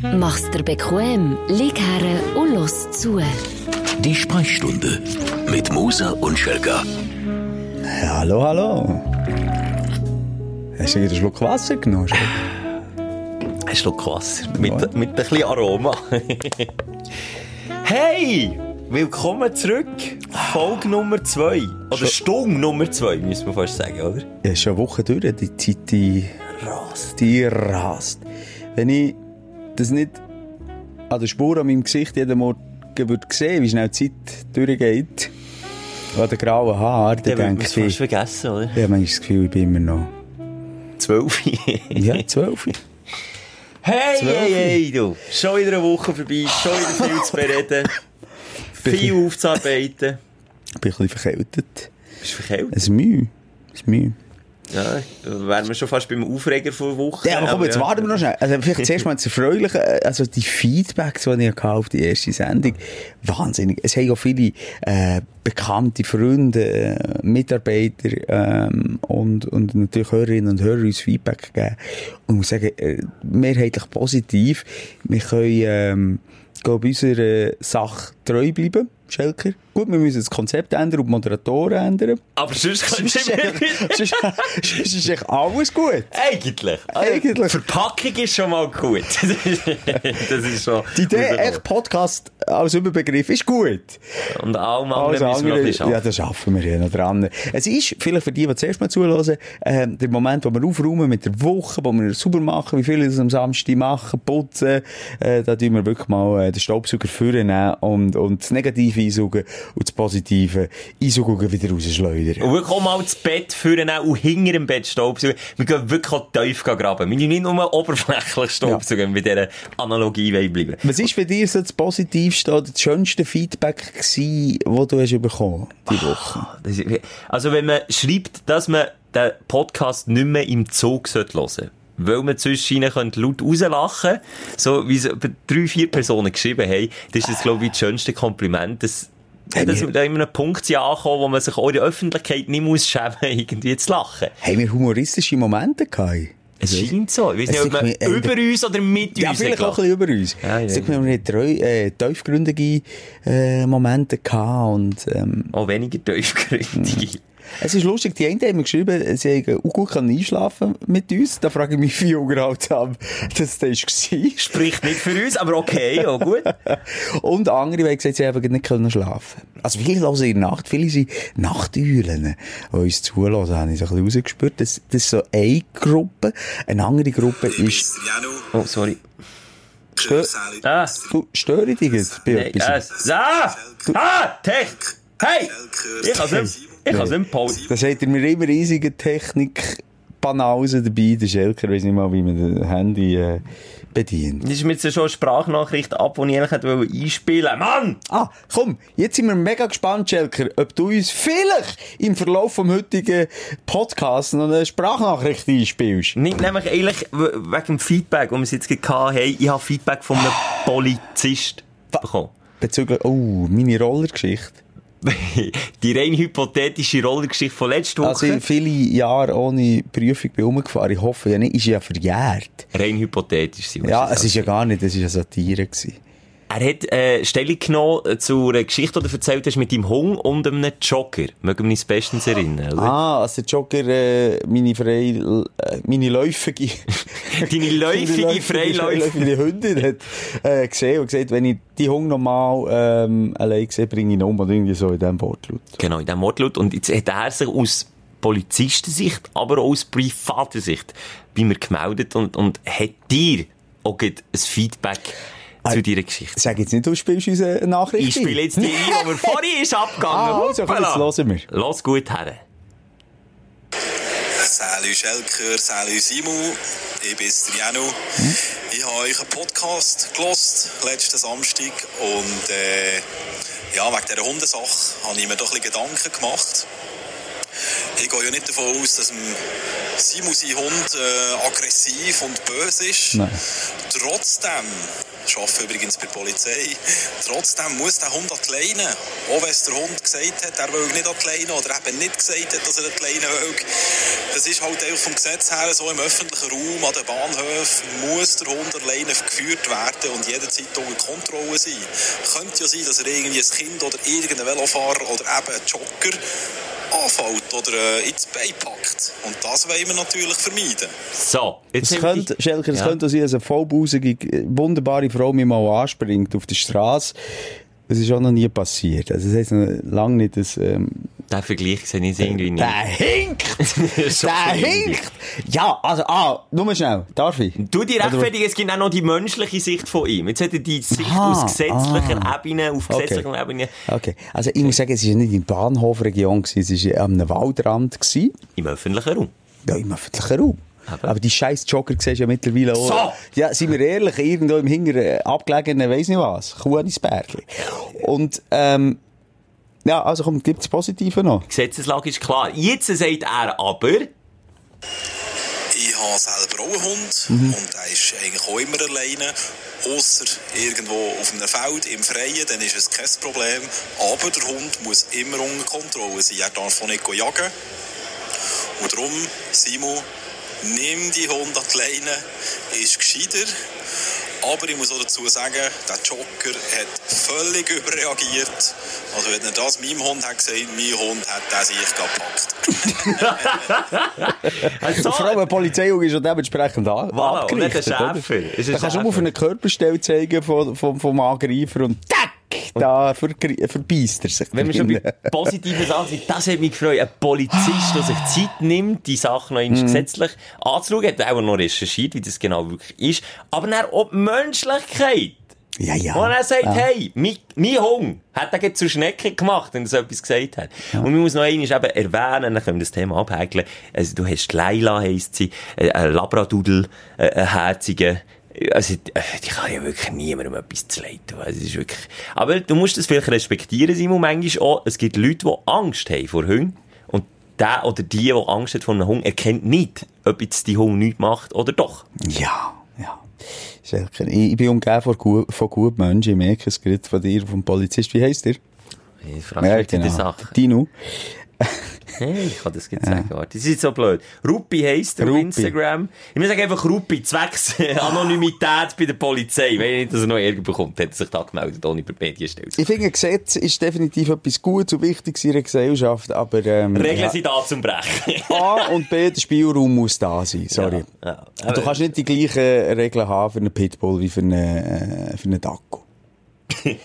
Mach's dir bequem, lieg her und los zu. Die Sprechstunde mit Musa und Schelga. Hallo, hallo. Hast du wieder einen Schluck Wasser genommen? Ein Schluck Wasser. Mit, mit ein bisschen Aroma. hey! Willkommen zurück. Folge Nummer 2. Oder Stunde Nummer 2, müssen wir fast sagen, oder? Ja, schon eine Woche durch, die Zeit, die rast. Die rast. Wenn ich das nicht an der Spur an meinem Gesicht jeden Morgen würde sehen, wie schnell die Zeit durchgeht, an den grauen Haaren, dann Den denke ich, fast vergessen, oder? habe manchmal das Gefühl, ich bin immer noch... 12. Ja, zwölf. hey, Zwölf. hey, hey, du. Schon wieder eine Woche vorbei, schon wieder viel zu bereden. viel aufzuarbeiten. Ich bin ein bisschen verkältet. Bist du verkältet? Es ist Mühe. Es ist Mühe. Ja, wären wir schon fast beim Aufreger vor Woche. Ja, aber komm, jetzt ja. warten wir noch schnell. Also vielleicht zuerst mal das Erfreuliche, äh, also die Feedbacks, die ich hatte auf die erste Sendung, wahnsinnig. Es haben ja viele äh, bekannte Freunde, äh, Mitarbeiter ähm, und, und natürlich Hörerinnen und Hörer uns Feedback gegeben. Und ich muss sagen, äh, mehrheitlich positiv. Wir können ähm, glaube ich, unserer Sache treu bleiben, Schelker. Gut, wir müssen das Konzept ändern und die Moderatoren ändern. Aber sonst kannst Sonst sonst- sonst ist echt alles gut. Eigentlich. Eigentlich. Die Verpackung ist schon mal gut. das ist schon. Die Idee, echt Podcast als Überbegriff, ist gut. Und allem anderen müssen wir noch ein andere, bisschen ja, das schaffen wir ja noch dran. Es ist, vielleicht für die, die zuerst mal zuhören, äh, der Moment, wo wir aufräumen mit der Woche, wo wir sauber machen, wie viele das am Samstag machen, putzen, äh, da tun wir wirklich mal äh, den Staubsauger vornehmen und, und das Negative einsaugen und das Positive einsaugen und wieder rausschleudern. Und wirklich auch mal das Bett führen und hinter dem Bett Staubsaugen. Wir gehen wirklich auch tief graben. Wir müssen nicht nur oberflächlich Staubsaugen, wir bei dieser Analogie bleiben. Was ist für dich so das Positivste oder das schönste Feedback gewesen, das du hast bekommen die Woche? Das ist- Also wenn man schreibt, dass man den Podcast nicht mehr im Zug hören sollte, weil man ihnen könnte laut rauslachen so wie es drei, vier Personen geschrieben haben, das ist glaube ich, das schönste Kompliment. Das, Hey, dass wir- da immer ein Punkt angekommen, wo man sich auch in der Öffentlichkeit nicht muss schämen, irgendwie zu lachen. Haben wir humoristische Momente gehabt? Es scheint so. Ich weiß nicht, ob man mir- über uns oder mit Ja, uns vielleicht hat auch ein bisschen über uns. Ja, ja, Sag mal, wir haben treu, äh, tiefgründige äh, Momente gehabt und ähm, Auch weniger tiefgründig. Es ist lustig, die einen haben mir geschrieben, sie haben auch gut einschlafen mit uns. Da frage ich mich, wie unterhaltsam das da war. Spricht nicht für uns, aber okay, auch gut. Und andere haben gesagt, sie haben nicht können schlafen. Also viele hören in der Nacht, viele sind Nachteulen, die uns zulassen, habe ich so ein bisschen rausgespürt. Das, das ist so eine Gruppe. Eine andere Gruppe ist, Oh, sorry. stö Ah, du, störe ich dich jetzt bei nein, etwas? ah, ah, Tech. Hey, ich kann es nicht, ich kann es nicht pausen. Das hat er mir immer riesige Technik Banausen dabei, der Schelker weiss nicht mal, wie man das Handy äh, bedient. Das ist mir jetzt schon eine Sprachnachricht ab, die ich eigentlich hätte einspielen. Mann! Ah, komm, jetzt sind wir mega gespannt, Schelker, ob du uns vielleicht im Verlauf vom heutigen Podcast noch eine Sprachnachricht einspielst. Nicht nämlich eigentlich wegen dem Feedback, das wir jetzt gerade hatten. Ich habe Feedback von einem Polizist bekommen. Bezüglich, oh, meine Rollergeschichte. Die rein hypothetische Rollergeschichte von letzter Woche. Also ich viele Jahre ohne Prüfung bin umgefahren. Ich hoffe ja nicht, ist ja verjährt. rein hypothetisch. sie Ja, es ist ja gar nicht, es ist ja Satire gewesen. Er hat äh, Stellung genommen zu einer Geschichte, die du erzählt hast mit deinem Hund und einem Jogger. Mögen wir uns bestens erinnern, oder? Ah, als der Jogger äh, meine frei, äh, meine läufige, Deine läufige, freiläufige... Hündin hat äh, gesehen und gesagt, wenn ich die Hund nochmal ähm, allein sehe, bringe ich ihn um oder irgendwie so in diesem Wortlaut. Genau, in diesem Wortlaut. Und jetzt hat er sich aus Polizistensicht, aber auch aus privater Sicht bei mir gemeldet und, und hat dir auch ein Feedback zu deiner Geschichte. Sag jetzt nicht, du spielst unsere Nachricht Ich spiele jetzt die ein, die mir vorhin ist abgegangen. Ah, also, komm, jetzt hören wir. Los gut her. Salut Schelker, salut Simon, ich bin der Janu. Ich habe euch einen Podcast gelost letzten Samstag und äh, ja, wegen dieser Hundesache habe ich mir doch ein bisschen Gedanken gemacht. Ich gehe ja nicht davon aus, dass Simon sein Hund äh, aggressiv und böse ist. Nein. Trotzdem, ich arbeite übrigens bei der Polizei, trotzdem muss der Hund an die Leine. Auch wenn es der Hund gesagt hat, er will nicht an die Leine oder eben nicht gesagt hat, dass er an die Leine will. Das ist halt auch vom Gesetz her so im öffentlichen Raum, an den Bahnhöfen, muss der Hund alleine geführt werden und jederzeit unter Kontrolle sein. Könnte ja sein, dass er irgendwie ein Kind oder irgendein Velofahrer oder eben ein Jogger anfällt oder äh, ins Bein packt. Und das wollen wir natürlich vermeiden. So, jetzt Es könnte, die- Schelker, es Ja. könnte auch sein, dass eine vollbusige, wunderbare Frau mich mal anspringt auf der Straße. Das ist auch noch nie passiert. Also, das heisst noch lange nicht, dass, ähm, Den Vergleich sehe ich irgendwie nicht. der hinkt! Der hinkt! Ja, also, ah, nur schnell. Darf ich? Du, die rechtfertigen, es gibt auch noch die menschliche Sicht von ihm. Jetzt hat er die Sicht Aha, aus gesetzlicher ah. Ebene, auf Okay. gesetzlicher Ebene, Okay. Also, ich muss sagen, es war nicht in der Bahnhofregion, es war am Waldrand. Gewesen. im öffentlichen Raum. Ja, im öffentlichen Raum. Aber- Aber die scheiß Jogger siehst du ja mittlerweile auch. So! Ja, sind wir ehrlich, irgendwo im hinteren abgelegenen, weiss nicht was, Kuhanisbergli. Und, ähm, ja, also komm, gibt's Positive noch? Die Gesetzeslage ist klar. Jetzt sagt er aber, Ich habe selber auch einen Hund Mhm. und der ist eigentlich auch immer alleine. Ausser irgendwo auf einem Feld im Freien, dann ist es kein Problem. Aber der Hund muss immer unter Kontrolle sein. Er darf auch nicht jagen. Und darum, Simon, nimm die Hund an die Leine, ist gescheiter. Aber ich muss auch dazu sagen, der Jogger hat völlig überreagiert. Also wenn er das meinem Hund hat gesagt, mein Hund hat den sich gepackt. also, Vor allem, ein Polizeihund ist ja dementsprechend an, Voilà, und nicht ein abgerichtet, oder? Schäfer. Ist ein Da kannst du nur auf Schäfer. eine Körperstelle zeigen vom, vom, vom Angreifer und tack, da vergri- verbeißt er sich. wenn wir schon bei positiven Sachen sind, das hat mich gefreut. Ein Polizist, der sich Zeit nimmt, die Sachen noch einmal gesetzlich anzuschauen, hat auch noch recherchiert, wie das genau wirklich ist. Aber dann auch die Menschlichkeit. Ja, ja. Und er sagt, ja. hey, mein, mein Hund hat er zur Schnecke gemacht, wenn er so etwas gesagt hat. Und man muss noch einmal eben erwähnen, dann können wir das Thema abhäkeln. Also, du hast Leila, heisst sie, äh, ein Labradudel, äh, ein herziger, also, die kann ja wirklich niemandem etwas zu leid tun. Also, es ist wirklich, aber du musst das vielleicht respektieren, Simon, manchmal auch. Es gibt Leute, die Angst haben vor Hunden. Und der oder die, die Angst hat vor einem Hund, erkennt nicht, ob jetzt die Hund nichts macht oder doch. Ja, ja. Ich, ich bin umgeben von, von guten Menschen. Ich merke es gerade von dir, vom Polizist. Wie heisst der? Ich frage mich ja, die Sache. Dino. Hey, ich kann das jetzt sagen. Warte, das ist jetzt so blöd. Ruppi heisst er auf. Instagram. Ich muss sagen einfach Ruppi, zwecks Anonymität bei der Polizei. Wenn ich nicht, dass er noch Ärger bekommt, hat er sich da gemeldet, ohne per Medienstelle. Ich finde, Gesetz ist definitiv etwas Gutes und Wichtiges in einer Gesellschaft, aber, ähm, Regeln ja. sind da zum Brechen. A und B, der Spielraum muss da sein, sorry. Ja, ja. Du kannst nicht die gleichen Regeln haben für einen Pitbull wie für einen, äh, für einen Dacko.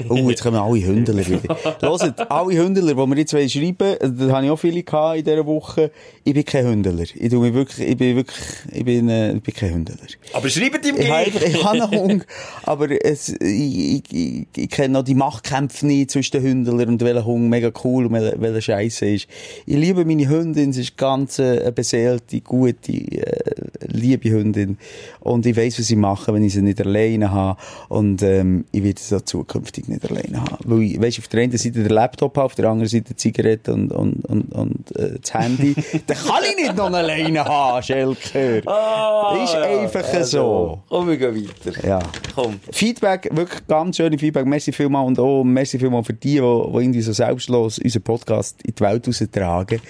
Oh, jetzt kommen alle Hündler wieder. Hört, alle Hündler, die wir jetzt schreiben wollen, da habe ich auch viele gehabt in dieser Woche. Ich bin kein Hündler. Ich, tu mich wirklich, ich bin wirklich, ich bin, äh, ich bin kein Hündler. Aber schreibt ihm Ich gleich. ich habe einen Hund, aber es, ich, ich, ich, ich kenne noch die Machtkämpfe nicht zwischen den Hündlern und welcher Hund mega cool und welcher, welcher Scheiße ist. Ich liebe meine Hündin, sie ist ganz äh, beseelte, gute, äh, liebe Hündin. Und ich weiss, was sie machen, wenn ich sie nicht alleine habe. Und ähm, ich werde sie auch zukünftig nicht alleine haben. Weil ich, weißt, auf der einen Seite der Laptop auf der anderen Seite die Zigarette und, und, und, und äh, das Handy. Dann kann ich nicht noch alleine haben, Schelker. Ah, ist einfach so. Komm, wir gehen weiter. Ja. Komm. Feedback, wirklich ganz schöne Feedback. Merci vielmal und auch merci vielmal für die, die, die irgendwie so selbstlos unseren Podcast in die Welt raustragen.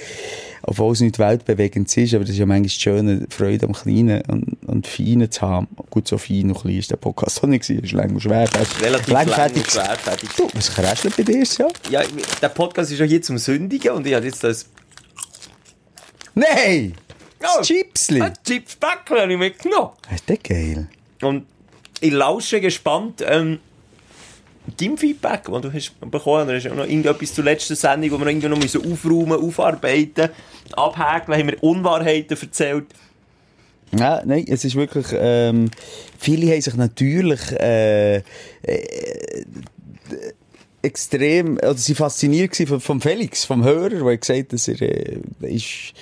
Obwohl es nicht weltbewegend ist, aber das ist ja manchmal schöne Freude am Kleinen und, und Feinen zu haben. Gut, so fein und klein ist der Podcast auch nicht gewesen. Ist lang und schwer. Das ist Relativ lang und schwerfällig. Du, was kräschelt bei dir so? Ja, der Podcast ist ja hier zum Sündigen und ich habe jetzt das... Nein! Ja. Das Chipsli! Ein Chipsbäckchen habe ich mitgenommen. Ist der geil? Und ich lausche gespannt ähm, dein Feedback, das du hast bekommen hast. Du hast auch noch irgendetwas zur letzten Sendung, wo wir irgendwie noch müssen aufräumen aufarbeiten abhäkeln, haben wir Unwahrheiten erzählt. Ja, nein, es ist wirklich, ähm, viele haben sich natürlich, äh, äh, extrem, oder sie fasziniert vom, vom Felix, vom Hörer, der hat gesagt, dass er, äh, ist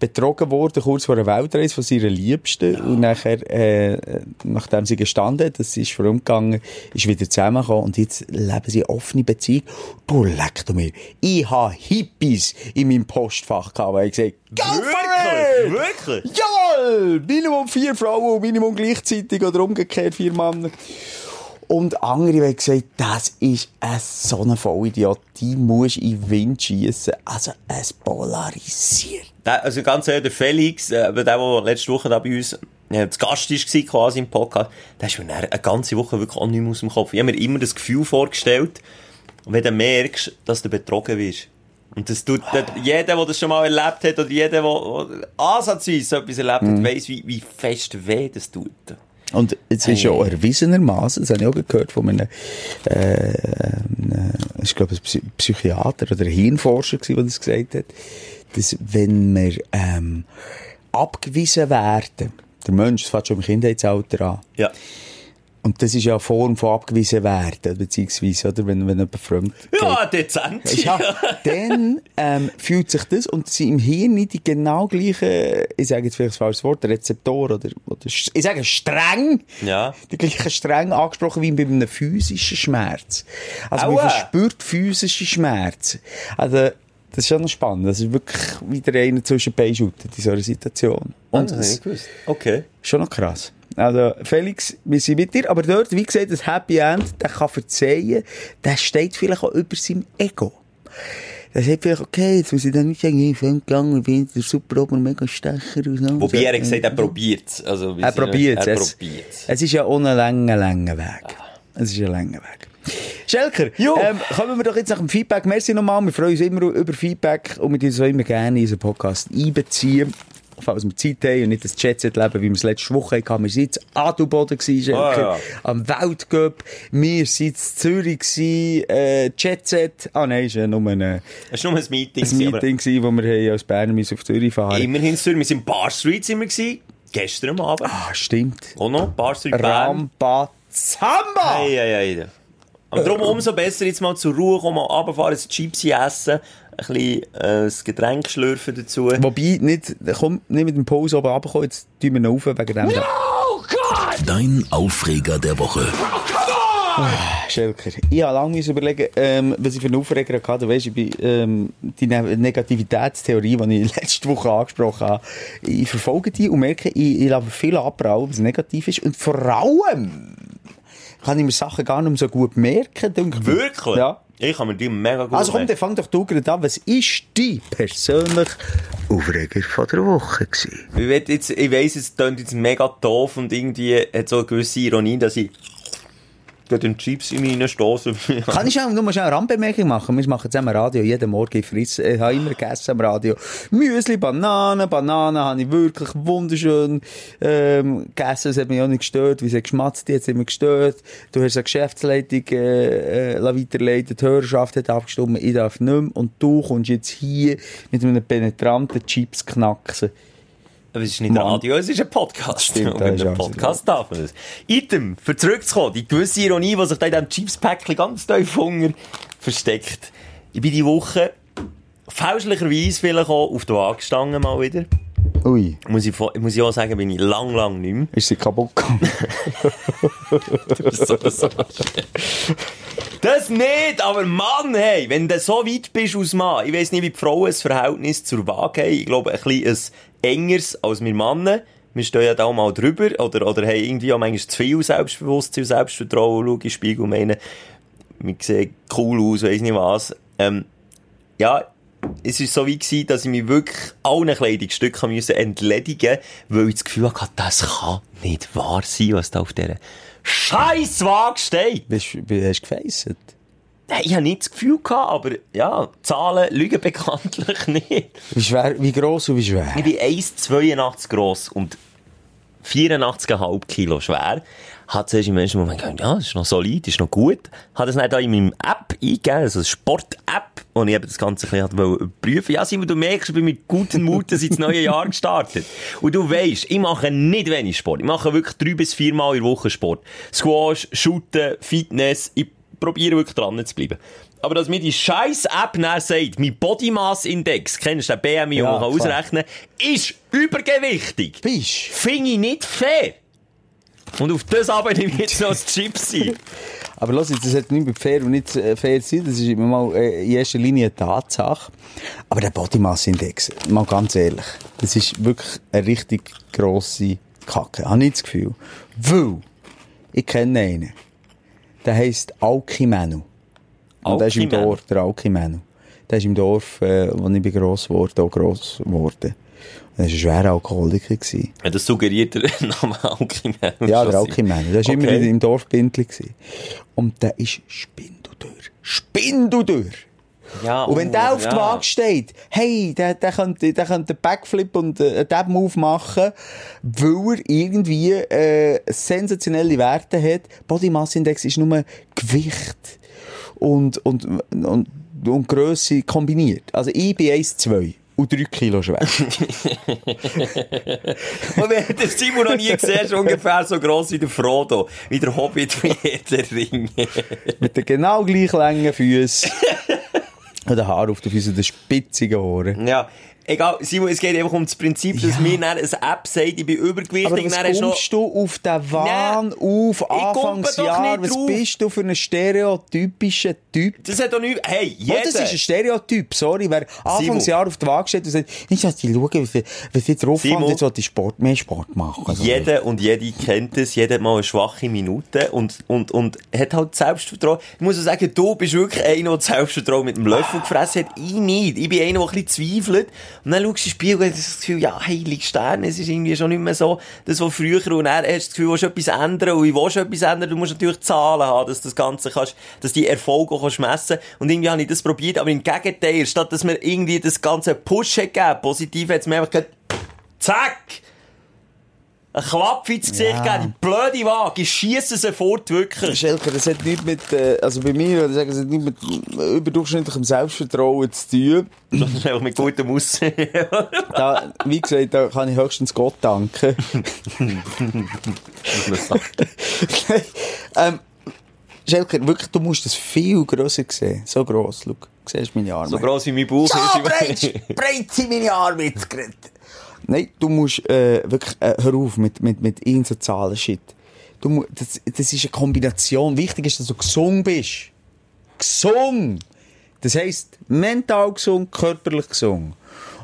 betrogen worden, kurz vor der Weltreise von seiner Liebsten. Und nachher, äh, nachdem sie gestanden hat, das ist vorumgegangen, ist wieder zusammengekommen und jetzt leben sie offene Beziehung. Du leck du mir. Ich habe Hippies in meinem Postfach gehabt, weil ich gesagt Go! Wirklich? Wirklich? Jawohl! Minimum vier Frauen und Minimum gleichzeitig oder umgekehrt vier Männer. Und andere haben gesagt, das ist ein so ein Vollidiot, die musst du in den Wind schiessen. Also, es polarisiert. Also ganz ehrlich, der Felix, äh, der, der letzte Woche da bei uns äh, zu Gast war, quasi im Podcast, der ist mir eine ganze Woche wirklich auch nicht mehr aus dem Kopf. Ich habe mir immer das Gefühl vorgestellt, wenn du merkst, dass du betrogen bist. Und das tut, der, jeder, der das schon mal erlebt hat, oder jeder, der, ansatzweise so etwas erlebt hat, weiss, wie, wie fest weh das tut. Und es ist ja auch erwiesenermaßen, das habe ich auch gehört von einem, äh, einem, ich glaube, ein Psy- Psychiater oder ein Hirnforscher der das gesagt hat, dass wenn wir, ähm, abgewiesen werden, der Mensch, das fängt schon im Kindheitsalter an, Ja. Und das ist ja eine Form von abgewiesen werden, beziehungsweise, oder, wenn, wenn jemand fremd geht. Ja, dezent. Ja, dann ähm, fühlt sich das und sie im Hirn nicht die genau gleichen, ich sage jetzt vielleicht ein falsches Wort, Rezeptor oder, oder ich sage streng, Ja. die gleichen streng angesprochen wie bei einem physischen Schmerz. Also man Aua. verspürt physische Schmerz. Also das ist schon noch spannend. Das ist wirklich wieder einer zwischen Beischuten in so einer Situation. Und Ah, das das. Okay. schon noch krass. Also, Felix, wir sind mit dir, aber dort, wie gesagt, das Happy End, der kann verzeihen, der steht vielleicht auch über seinem Ego. Der sagt vielleicht, okay, jetzt muss ich dann nicht sagen, ich bin gegangen, ich bin der super ober mega Stecher und so. Wobei er hat gesagt, er probiert es. Also, Er probiert Er es. probiert Es ist ja auch ein langer, langer Weg. Es ist ein langer Weg. Schelker, ähm, kommen wir doch jetzt nach dem Feedback. Merci nochmal. Wir freuen uns immer über Feedback und wir uns auch immer gerne in unseren Podcast einbeziehen. Falls wir Zeit haben und nicht das Chatset leben, wie wir es letzte Woche hatten. Wir waren jetzt Adelboden, gewesen, Ah, ja. am Weltcup. Wir waren in Zürich, gewesen, äh, Chatset. Ah nein, ist ja nur ein, ein Es war nur ein Meeting. gewesen, Meeting, gewesen, wo wir haben als Berner müssen auf Zürich fahren aber Immerhin, Sir, wir sind in Bar Street sind wir gewesen. Gestern Abend. Ah, stimmt. Auch noch, Bar Street. Ramba Zamba! Ei, ei, ei. Und darum umso besser jetzt mal zur Ruhe kommen, mal runterfahren, ein Chipsi essen, ein bisschen äh, ein Getränk schlürfen dazu. Wobei, nicht, komm, nicht mit dem Pause oben runterkommen, jetzt tun wir ihn auf wegen dem. Dein Aufreger der Woche. Schelker, ich habe lange überlegen, ähm, was ich für einen Aufreger hatte. Du weisst, ich bin, ähm, die Ne- Negativitätstheorie, die ich letzte Woche angesprochen habe, ich verfolge die und merke, ich, ich lasse viel abprallen, was negativ ist. Und vor allem kann ich mir Sachen gar nicht mehr so gut merken. denke. Wirklich? Ja. Ich kann mir die mega gut Also komm, dann fang doch du gerade an. Was ist dein persönlicher Aufreger von der Woche gewesen? Ich, jetzt, ich weiss, es klingt jetzt mega doof und irgendwie hat so eine gewisse Ironie, dass ich gerade den Chips in mich reinstosse. Kann ich schon, nur mal schnell eine Randbemerkung machen? Wir machen zusammen Radio, jeden Morgen ich frisse, ich habe immer gegessen am Radio. Müsli, Bananen, Bananen habe ich wirklich wunderschön, ähm, gegessen, es hat mich auch nicht gestört, wie sie geschmatzt, hat es immer gestört. Du hast eine Geschäftsleitung, äh, äh, weiterleiten, die Hörerschaft hat abgestimmt, ich darf nicht mehr, und du kommst jetzt hier mit einem penetranten Chips knacksen. Aber es ist nicht Mann. Radio, es ist ein Podcast. Stimmt, und ein alles Podcast darf man das. Item, für zurückzukommen, die gewisse Ironie, die sich da in diesem Chips-Päckchen ganz tief Hunger versteckt. Ich bin die Woche fälschlicherweise vielleicht auch auf die Waage gestanden, mal wieder. Ui, Muss ich, muss ich auch sagen, bin ich lang, lang nicht mehr. ist sie kaputt gegangen? so, so. Das nicht, aber Mann, hey, wenn du so weit bist aus Mann, ich weiss nicht, wie die Frauen ein Verhältnis zur Waage haben, ich glaube, ein bisschen ein engeres als wir Männer. Wir stehen ja da mal drüber, oder, oder haben irgendwie auch manchmal zu viel Selbstbewusstsein und Selbstvertrauen, schau in den Spiegel und meine, wir sehen cool aus, weiss nicht was. Ähm, ja, es war so wie gewesen, dass ich mich wirklich allen Kleidungsstücken müssen entledigen weil ich das Gefühl hatte, das kann nicht wahr sein, was da auf dieser scheiß Waage steht. Bist, hast du gefeisset? Nein, ich hatte nicht das Gefühl, gehabt, aber ja, Zahlen lügen bekanntlich nicht. Wie schwer, wie gross und wie schwer? Ich bin 1,82 gross und 84,5 Kilo schwer. Hat zuerst im ersten Moment gedacht, ja, das ist noch solid, ist noch gut. Hat es nicht auch in meinem App eingegeben, also Sport-App, wo ich eben das Ganze ein bisschen überprüfen. Ja, Simon, du merkst, ich bin mit gutem Mut ins neue Jahr gestartet. Und du weisst, ich mache nicht wenig Sport. Ich mache wirklich drei bis viermal in der Woche Sport. Squash, Shooten, Fitness. Ich probiere wirklich dran zu bleiben. Aber dass mir die scheiß App nachher sagt, mein Body Mass Index, kennst du den BMI, Ja, den man klar. ausrechnen kann, ist übergewichtig. Bist Finde ich nicht fair. Und auf das aber nehme ich jetzt noch das Chips ein. Aber jetzt, das hat nicht mit fair und nicht äh, fair sein, das ist immer mal äh, in erster Linie eine Tatsache. Aber der Body Mass Index, mal ganz ehrlich, das ist wirklich eine richtig grosse Kacke, habe ich das Gefühl. Weil, ich kenne einen, der heisst Alki-Menu. Und der ist im? Dorf, der Alki-Menu. Der ist im Dorf, äh, wo ich bin gross geworden, auch gross geworden. Er war ein schwerer Alkoholiker. Gewesen. Ja, das suggeriert der Name Alkiman. Ja, der Alkimann. Der war immer Okay. im Dorf Bindli. gewesen. Und der ist spindeldür. Spindeldür! Ja, Und wenn oh, der auf ja. der Waage steht, hey, der, der könnte, der könnte einen Backflip und äh, einen Dab-Move machen, weil er irgendwie äh, sensationelle Werte hat. Body Mass Index ist nur Gewicht und, und, und, und Grösse kombiniert. Also ich bin 1,2 und 3 Kilo schwer. Und wenn der Simon noch nie gesehen ist, ungefähr so gross wie der Frodo. Wie der Hobbit, wie der Ring. Mit den genau gleich langen Füßen. und den Haar auf den Füßen, den spitzigen Ohren. Ja. Egal, Simon, es geht einfach um das Prinzip, dass Ja. mir dann eine App sagt, ich bin übergewichtig. Aber was du noch- kommst du auf den Wahn auf gumpe doch Anfangsjahr? nicht Was drauf. bist du für einen stereotypischen Typ? Das hat doch nicht... Hey, Oh, jeder... das ist ein Stereotyp, sorry. Wer Anfangsjahr auf die Waage steht und sagt, ich sollte schauen, wie wie viel drauf Simon. haben, jetzt sollte ich Sport, mehr Sport machen. Also, Jeder und jede kennt es, jeder hat mal eine schwache Minute und, und, und hat halt Selbstvertrauen. Ich muss auch sagen, du bist wirklich einer, der das Selbstvertrauen mit dem Löffel gefressen hat. Ich nicht. Ich bin einer, der ein bisschen zweifelt. Und dann schaust du ins Spiel und hast das Gefühl, ja, heilig Stern, es ist irgendwie schon nicht mehr so, das, was früher, und dann hast du das Gefühl, du willst etwas ändern und ich will etwas ändern. Du musst natürlich Zahlen haben, dass das Ganze kannst, dass die Erfolge auch kannst messen Und irgendwie habe ich das probiert, aber im Gegenteil, statt dass mir irgendwie das ganze Push hat gegeben, positiv hat es mir einfach gesagt, zack! Ein Klapp ins Gesicht Ja. geben, die blöde Waage, ich schiesse sie fort, wirklich. Schelker, das hat nichts mit, äh, also bei mir, würde ich sagen, das hat nichts mit überdurchschnittlichem Selbstvertrauen zu tun. Ist einfach mit gutem Aussehen. Da, wie gesagt, da kann ich höchstens Gott danken. ähm, Schelker, wirklich, du musst das viel grösser sehen. So gross, schau. Du siehst meine Arme. so gross wie mein Bauch So breit, breit sind meine Arme jetzt gerade. Nein, du musst äh, wirklich, äh, hör auf mit, mit, mit Einzelzahlen shit. Du, das, das ist eine Kombination. Wichtig ist, dass du gesund bist. Gesund! Das heisst, mental gesund, körperlich gesund.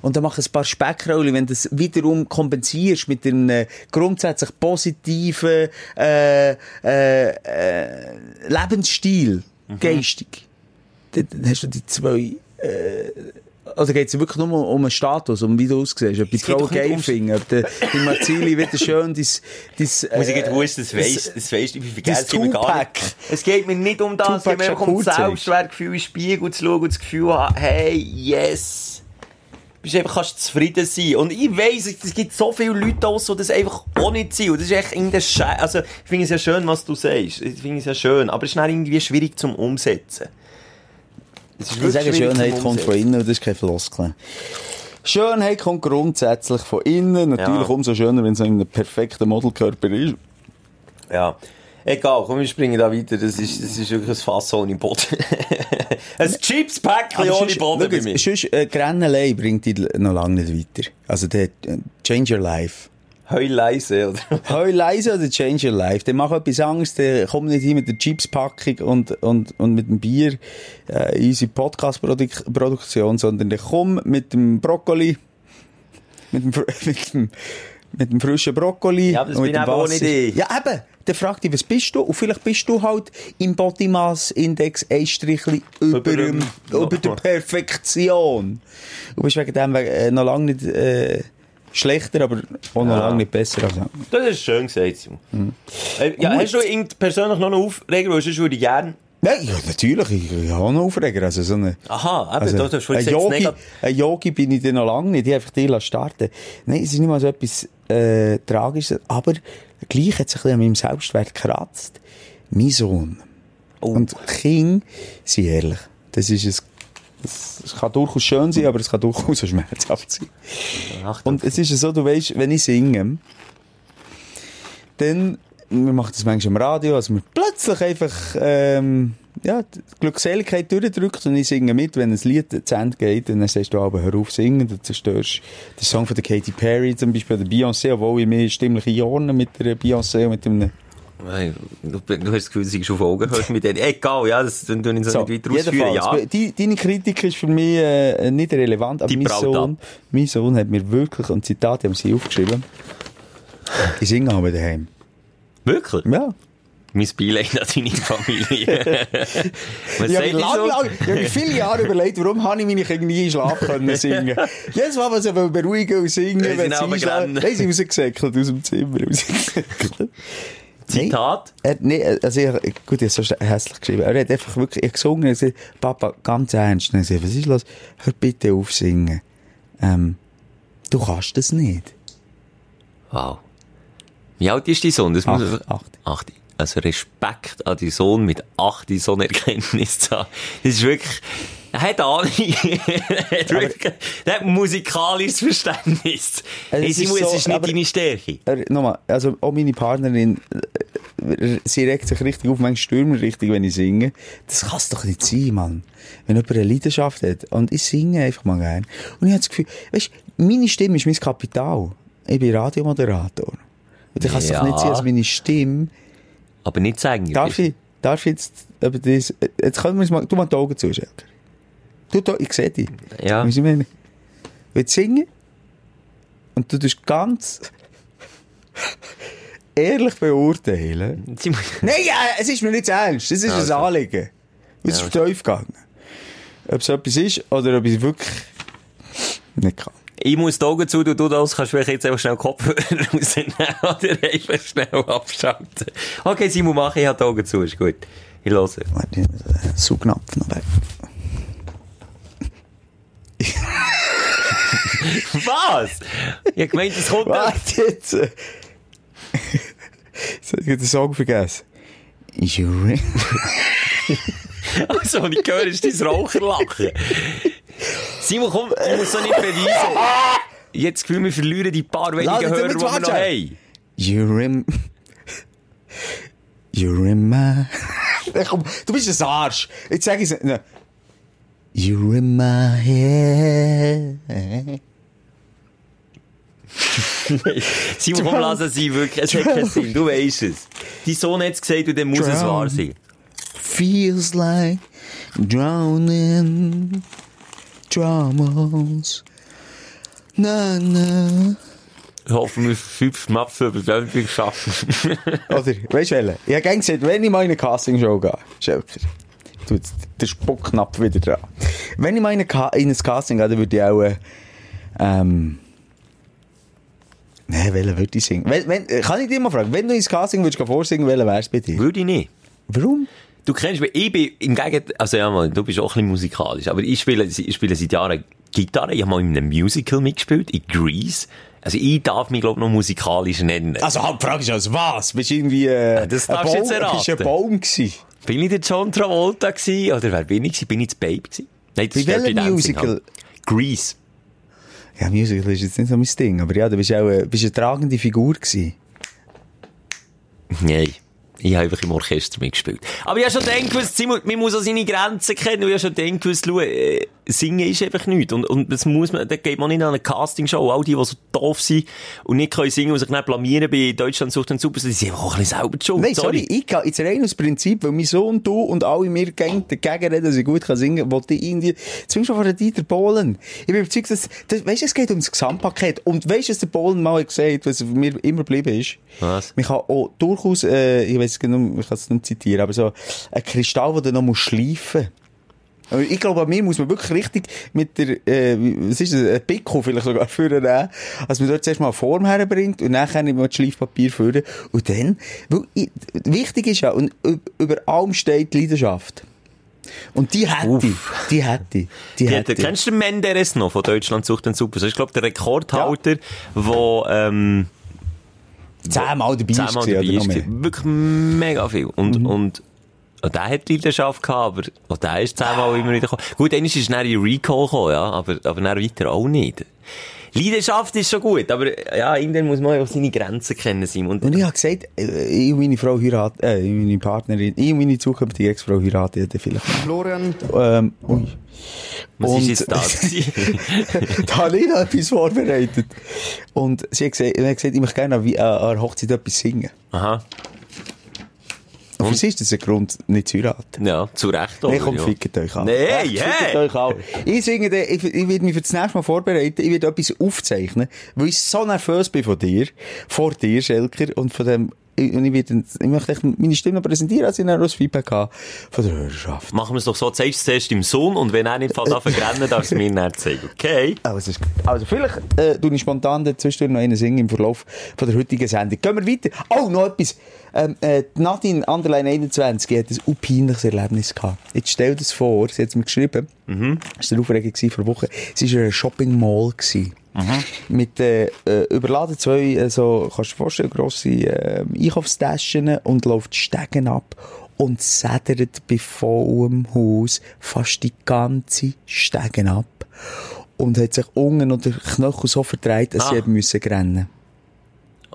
Und dann mach ein paar Speckrollen, wenn du das wiederum kompensierst mit einem grundsätzlich positiven äh, äh, äh, Lebensstil, geistig. Dann, dann hast du die zwei... Äh, also geht es wirklich nur um, einen Status, um wie du aussiehst, ob die geht Frau geil finden, ob der, die Marzili wieder schön äh, Muss ich gerade wissen, das weisst, das weisst, ich vergesse immer gar nicht. Es geht mir nicht um das, geht mir um das Selbstwertgefühl, in den Spiegel zu schauen und das Gefühl haben, hey, yes. Du bist einfach, kannst zufrieden sein. Und ich weiss, es gibt so viele Leute aus, die das einfach auch nicht sind. Und das ist echt irgendein Scheiß. Also, ich finde es ja schön, was du sagst. Ich finde es ja schön. Aber es ist dann irgendwie schwierig zum Umsetzen. Ich sage, Schönheit kommt von innen, das ist kein Floskel. Schönheit kommt grundsätzlich von innen. Natürlich Ja. umso schöner, wenn es ein perfekter Modelkörper ist. Ja. Egal, komm, wir springen da weiter. Das ist, das ist wirklich ein Fass ohne Boden. ein Chips-Päckchen ohne Boden bei mir. sonst, äh, Grennelei bringt dich noch lange nicht weiter. Also, der äh, Change Your Life. Heul leise, oder? Heu leise oder Change Your Life. Dann mach etwas Angst, dann komm nicht hier mit der Chips-Packung und, und, und mit dem Bier äh, in unsere Podcast-Produktion, sondern dann komm mit dem Brokkoli, mit dem, mit dem, mit dem frischen Brokkoli. Ja, aber das bin eben auch nicht ich. Ja, eben. Dann frag dich, was bist du? Und vielleicht bist du halt im Body Mass Index ein Strichli über, Über dem, dem- über der Perfektion. Du bist wegen dem äh, noch lange nicht äh, schlechter, aber auch noch Ja. lange nicht besser als Das ist schön gesagt, Simon. Äh, ja, hast du persönlich noch einen Aufreger, weil sonst würde ich gerne... Nein, ja, natürlich. Ich, habe auch einen Aufreger. Also so eine, Aha, eben, also, du hast vorhin ein, gesagt, Yogi, ein Yogi bin ich noch lange nicht. Ich einfach die lassen starten. Nein, es ist nicht mal so etwas äh, Tragisches. Aber gleich hat es ein bisschen an meinem Selbstwert gekratzt. Mein Sohn. Oh. Und Kinder sind ehrlich. Das ist es. Es es kann durchaus schön sein, aber es kann durchaus auch schmerzhaft sein. Und es ist so, du weißt, wenn ich singe, dann wir machen das manchmal im Radio, also wir plötzlich einfach, ähm, ja, die Glückseligkeit durchdrückt und ich singe mit, wenn ein Lied zu Ende geht, dann sagst du aber, hör auf singen, du zerstörst den Song von der Katy Perry, zum Beispiel, der Beyoncé, obwohl ich mehr stimmliche Jahren mit der Beyoncé und mit einem, Du, du hast das Gefühl, du bist auf Augen gehört mit denen. Egal, ja, das tun wir so, nicht weiter ausführen. Ja. die, deine Kritik ist für mich äh, nicht relevant, aber Die mein Sohn, mein Sohn hat mir wirklich, ein Zitat, die haben sie aufgeschrieben, ich singe aber daheim. Wirklich? Ja. Mein Beileid an deine Familie. Was Ich habe lang, so? lang, ich habe viele Jahre überlegt, warum habe ich meine Kinder nie in Schlaf können singen. Jedes Mal, was sie beruhigen und singen, wenn sie einschlafen, haben sie rausgesäckelt aus dem Zimmer. Zitat? Er, nee, also ich, gut, ich habe so hässlich geschrieben. Er hat einfach wirklich er hat gesungen und gesagt, Papa, ganz ernst. Dann gesagt, was ist los? Hör bitte auf singen. Ähm, du kannst das nicht. Wow. Wie alt ist dein Sohn? Das muss Acht, acht. Acht. Also Respekt an deinen Sohn mit acht so eine Erkenntnis zu haben. Das ist wirklich, er hat Ahnung. er hat wirklich, er hat musikalisches Verständnis. Also es ist es so, ist nicht aber- deine Stärke. Er, nochmal, also auch meine Partnerin, äh, sie regt sich richtig auf, manchmal stürmt mir richtig, wenn ich singe. Das kann es doch nicht sein, Mann. Wenn jemand eine Leidenschaft hat. Und ich singe einfach mal gern. Und ich habe das Gefühl, weißt, meine Stimme ist mein Kapital. Ich bin Radiomoderator. Und ich kann es Ja. doch nicht sein, dass meine Stimme, Aber nicht sagen. darf ich, darf ich jetzt, aber das, jetzt können wir uns mal, du mal die Augen zu, Schelker. Du, da, ich sehe dich. Ja. Weißt du, ich meine? Willst du singen? Und du tust ganz ehrlich beurteilen. Nein, ja, es ist mir nicht ernst. Es ist Also. ein Anliegen. Es ist tief gegangen. Ob es etwas ist oder ob ich es wirklich nicht kann. ich muss die Augen zu, du, du das kannst du vielleicht jetzt einfach schnell Kopfhörer rausnehmen oder einfach schnell abschalten. Okay, Simon, mach, ich habe die Augen zu, ist gut. Ich höre. Warte, Saugnapf noch weg. Was? Ich hab gemeint, es kommt. Warte jetzt. Jetzt habe ich den Song vergessen. Ring- Also, was ich höre, ist dein Raucherlachen. Simon, komm, ich muss so nicht beweisen. Das Gefühl, wir verlieren die paar wenigen Lass jetzt Hörer, die wir noch haben. You rem... You rem... Komm, du bist ein Arsch. Jetzt sag ich es... No. You in my head. Simon, komm, lass es sein, wirklich. Es hat keinen Sinn, du weisst es. Dein Sohn hat es gesagt und dann muss es Drown. wahr sein. Feels like drowning dramas. Na, na. Ich hoffe, wir fünf Mappen Bewerbung schaffen. Oder, weißt du, welche? Ich habe gesagt, wenn ich mal in eine Castingshow gehe, Schelker, tut der Spuckknopf wieder dran. Wenn ich mal in, eine Ka in ein Casting gehe, dann würde ich auch, äh, ähm, Nein, welchen würde ich singen? Wenn, wenn, äh, kann ich dich mal fragen, wenn du ins Casting würdest gehen vorsingen, welchen wär's bei dir? Würde ich nicht. Warum? Du kennst mich, ich bin im Gegenteil, also ja mal, du bist auch ein bisschen musikalisch, aber ich spiele, ich spiele seit Jahren Gitarre, ich habe mal in einem Musical mitgespielt, in Grease. Also ich darf mich, glaube ich, noch musikalisch nennen. Also, halt, Frage ist also, was? Bist du irgendwie, äh, das ein du jetzt Baum- erraten. Bist du ein Baum gewesen? Bin ich der John Travolta gewesen? Oder wer bin ich gewesen? Bin ich das Babe gewesen? Nein, das Bei welchem Musical? halt. Grease. Ja, Musical ist jetzt nicht so mein Ding, aber ja, du bist auch, äh, bist eine tragende Figur gewesen. Nein. Ich habe einfach im Orchester mitgespielt. Aber ich habe schon gedacht, gewusst, man muss auch seine Grenzen kennen. Und ich habe schon gedacht, gewusst, schau, äh, singen ist einfach nichts. Und, und das muss man, da geht man nicht an eine Castingshow. All die, die so doof sind und nicht können singen und sich nicht blamieren bei Deutschland sucht den Super, die sind einfach auch ein bisschen selber schuld. Nein, sorry, ich gehe jetzt rein aus Prinzip, weil mein Sohn, du und alle mir gegen dagegen reden, dass ich gut kann singen kann, wollte ich irgendwie, zumindest von Dieter Bohlen. Ich bin überzeugt, dass, das, weißt du, es geht um das Gesamtpaket. Und weißt du, was der Bohlen mal hat gesagt, was mir immer geblieben ist? Was? Man kann auch durchaus, äh, ich weiß nicht, ich kann es nicht zitieren, aber so, ein Kristall, den du noch musst schleifen musst. Ich glaube, an mir muss man wirklich richtig mit der, äh, was ist das, ein Pickel vielleicht sogar führen, nehmen. Also man dort zuerst mal eine Form herbringt und nachher nimmt man das Schleifpapier führen. Und dann, weil, ich, wichtig ist ja, und über allem steht die Leidenschaft. Und die hätte Uff. ich. Die hätte ich. Die Die, hätte ich. kennst du den Menderes noch von Deutschland sucht den Super? Das ist, glaube ich, der Rekordhalter, wo, ähm, Zehnmal dabei zehnmal dabei ist. Wirklich mega viel. Und, Mhm. und, Auch der hat Leidenschaft gehabt, aber auch der ist zehnmal immer wieder gekommen. Gut, einmal ist dann in Recall gekommen, ja, aber, aber dann weiter auch nicht. Leidenschaft ist schon gut, aber ja, irgendwann muss man auch seine Grenzen kennen, Simon. Und ich habe gesagt, äh, ich und meine Frau heiraten, äh, meine Partnerin, ich und meine zukünftige Ex-Frau heiraten vielleicht. Florian, Ähm, ui. Was Und- ist jetzt das? da habe ich noch etwas vorbereitet. Und sie hat gesagt, sie hat gesagt ich möchte gerne an, wie- an an einer Hochzeit etwas singen. Aha. Und sie ist das ein Grund, nicht zu heiraten. Ja, zu Recht. Oder? komm, ja. fickt euch an. Nee, Echt, hey! Euch an. Ich singe, ich, ich werde mich für das nächste Mal vorbereiten, ich werde etwas aufzeichnen, weil ich so nervös bin von dir, vor dir, Schelker, und von dem, ich, und ich, werde, ich möchte meine Stimme präsentieren, als ich dann das Feedback habe von der Hörerschaft. Machen wir es doch so, zeigst es zuerst im Sohn und wenn er nicht fällt, anfängt rennen, darfst du mir dann zeigen. Okay? Also, also vielleicht äh, tue ich spontan dazwischen noch einen singen im Verlauf von der heutigen Sendung. Gehen wir weiter. Oh, noch etwas. Ähm, äh, die Nadine Anderlein 21 hat ein un peinliches Erlebnis gehabt. Jetzt stell dir das vor, sie hat es mir geschrieben. Mhm. Das war der Aufregung vor Wochen. Sie war in einer Shopping Mall. Gewesen. Mit äh, äh, überladen zwei, äh, so, kannst du dir vorstellen, grosse äh, Einkaufstaschen und läuft Stegen ab und sedert bei vollem Haus fast die ganze Stegen ab. Und hat sich unten unter den Knöchel so verdreht, dass Ah. sie eben müssen rennen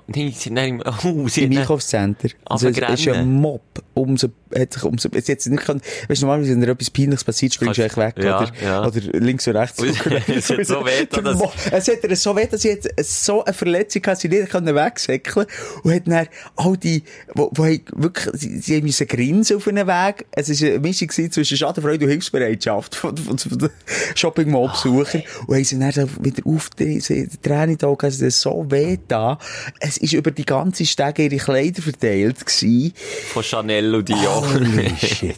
Nee, sie nein, oh, sie Im Einkaufscenter. Also es ist ein. Mob. Umso, hat sich umso, jetzt jetzt nicht können, weißt du, normalerweise, wenn dir etwas Peinliches passiert, springst du eigentlich weg, ja, oder, ja. oder links und rechts. Es hat so weh dass- Es hat ihr so weh, dass sie jetzt so eine Verletzung hatte, sie nicht können wegsäckeln und hat dann all die, wo, wo wirklich, sie, sie haben müssen grinsen auf einem Weg. Es ist eine Mischung zwischen Schadenfreude und Hilfsbereitschaft von, von, von den Shopping Mall Besuchern. Und haben sie dann wieder auf die, die Tränen da gehabt, es so weh da. Es ist über die ganze Stege ihre Kleider verteilt gewesen. Von Chanel und Dior. Holy shit.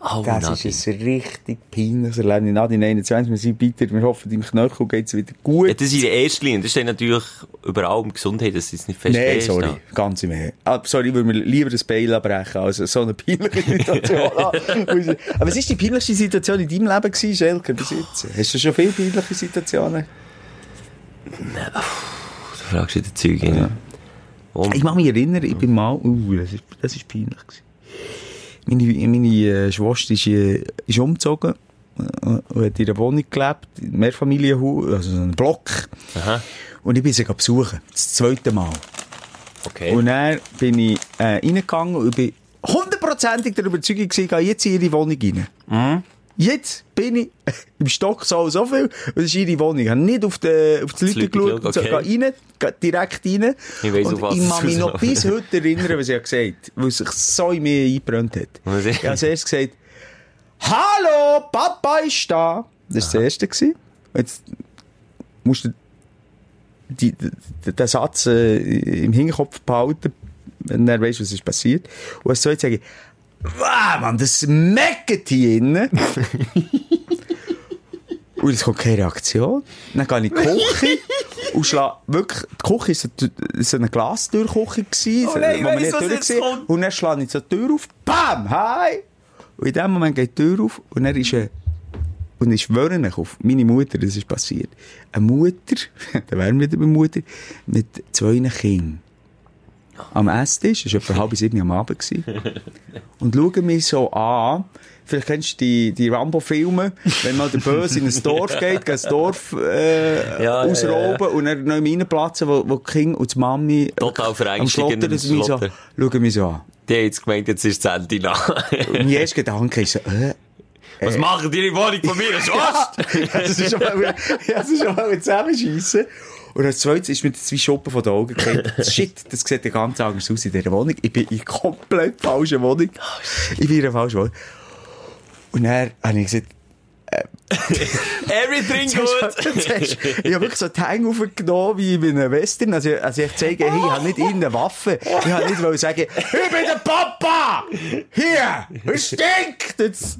Oh, Das Nadine. ist ein richtig peinliches Erlebnis. Nadine 21, wir sind bitter, wir hoffen, deinem Knöchel geht's wieder gut. Ja, das ist in erster Linie. Das steht natürlich überall um Gesundheit, dass es nicht fest Nein, sorry, da. ganz im Ernst. Ah, sorry, weil wir lieber das Bein abbrechen, als so eine peinliche Situation. Ah, Aber was war die peinlichste Situation in deinem Leben gewesen, Schelker, bis jetzt? Hast du schon viele peinliche Situationen? Du fragst du den Zeug ja. Ich mag mich erinnern, ich bin mal, uh, das ist, das ist peinlich gewesen. Meine, meine äh, Schwester ist, äh, ist umgezogen äh, und hat in einer Wohnung gelebt, in Mehrfamilienhaus, also so einem Block. aha, Und ich bin sie besuchen, das zweite Mal. okay. Und dann bin ich äh, reingegangen und bin hundertprozentig der Überzeugung gewesen, gehe jetzt in ihre Wohnung rein. Jetzt bin ich im Stock so, so viel, das ist ihre Wohnung. Ich habe nicht auf, die, auf die Leute Leute geschaut, geschaut, so, okay. gehe rein, gehe direkt rein. Ich weiss, und auf was ich kann mich noch bis heute erinnern, was sie hat gesagt weil es sich so in mir eingebrannt hat. Was Ich habe als erstes gesagt, Hallo, Papa ist da. Das war das erste. gewesen. Jetzt musst du die, die, den Satz äh, im Hinterkopf behalten, wenn er weiss, was ist passiert. Und als zweites sage ich, wow, Mann, das meckert hier innen. und es kommt keine Reaktion. Dann gehe ich in die Küche und schlage wirklich, die Küche ist so, so eine Glastürküche gewesen, Oh nein, wo man nicht was durch jetzt gesehen. kommt. Und dann schlage ich so die Tür auf, bam, hi! Und in dem Moment geht die Tür auf und dann ist eine und ich schwöre auf meine Mutter, das ist passiert. Eine Mutter, da wären wir wieder bei Mutter, mit zwei Kindern. Am Esstisch, das war etwa halb sieben am Abend. gewesen. Und schauen mich so an. Vielleicht kennst du die, die Rambo-Filme, wenn mal der Böse in ein Dorf geht, geht das Dorf äh, Ja, ja, ausrauben ja. und dann noch reinplatzen, wo, wo die Kinder und die Mami Total am verängstigend Schlotter, das mich so, Schlotter. schauen mich so an. Die haben jetzt gemeint, jetzt ist das. Und mein erster Gedanke ist so, äh, Was machen die in der Wohnung von mir? Was? Ja, das ist schon mal, ja, das ist schon mal zusammenschiessen. Und als zweites ist mir zwei Schuppen von den Augen gefallen. Shit, das sieht ja ganz anders aus in dieser Wohnung. Ich bin in komplett falschen Wohnung. Ich bin in einer falschen Wohnung. Und dann habe ich gesagt, Everything good! ich habe wirklich so die Hänge aufgenommen wie bei einem Western. Also, also ich zeige, hey, ich habe nicht irgendeine Waffe. Ich habe nicht wollen sagen, ich bin der Papa! Hier! Es stinkt! Jetzt.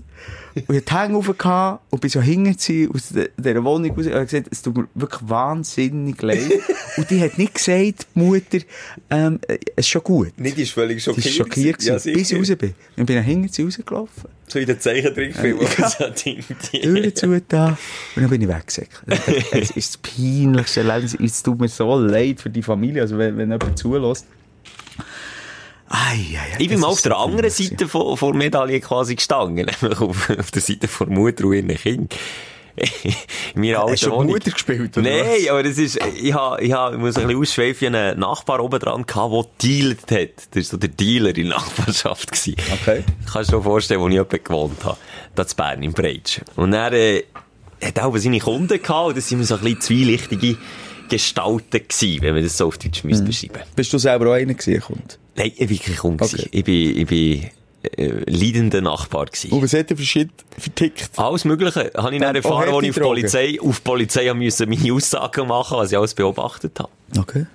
Und ich hatte die Hänge aufgehauen und bin so hingezogen aus dieser Wohnung raus und habe gesagt, es tut mir wirklich wahnsinnig leid. und die hat nicht gesagt, die Mutter, ähm, äh, es ist schon gut. Nicht, ist völlig Die ist schockiert gewesen, bis ich raus bin. Dann bin ich hingezogen rausgelaufen. So in den Zeichentrickfilm, Ja. wo so Ding, Türen zu da. Und dann bin ich weggesäckelt. Es ist das peinlichste Erlebnis. Es tut mir so leid für die Familie, also wenn, wenn jemand zulässt. Ai, ai, Ich bin mal auf der anderen Seite von, von der Medaille quasi gestanden. Nämlich auf, auf der Seite von Mutter und ihren Kind. In alten Hast du. Mutter gespielt, oder Nein, was? aber das ist, ich ha, ich ha, ich muss ein bisschen ausschweifen, einen Nachbar oben dran gehabt, der dealt hat. Das war so der Dealer in der Nachbarschaft. Gewesen. Okay. Kannst du dir vorstellen, wo ich jemanden gewohnt habe. Da zu Bern, im Breitsch. Und er, äh, hat auch seine Kunden gehabt, und das sind so ein bisschen zweielichtige Gestalten gewesen, wenn man das so auf Deutsch mhm. beschreiben Bist du selber auch einer gewesen, Kunde? Nein, ich war wirklich Kunde. Okay. Ich bin, ich bin, äh, leidender Nachbar gewesen. Und was hat er für Shit vertickt? Alles Mögliche habe ich dann erfahren, als ich auf Drogen. Polizei, auf Polizei müssen meine Aussagen machen, was ich alles beobachtet habe. Okay.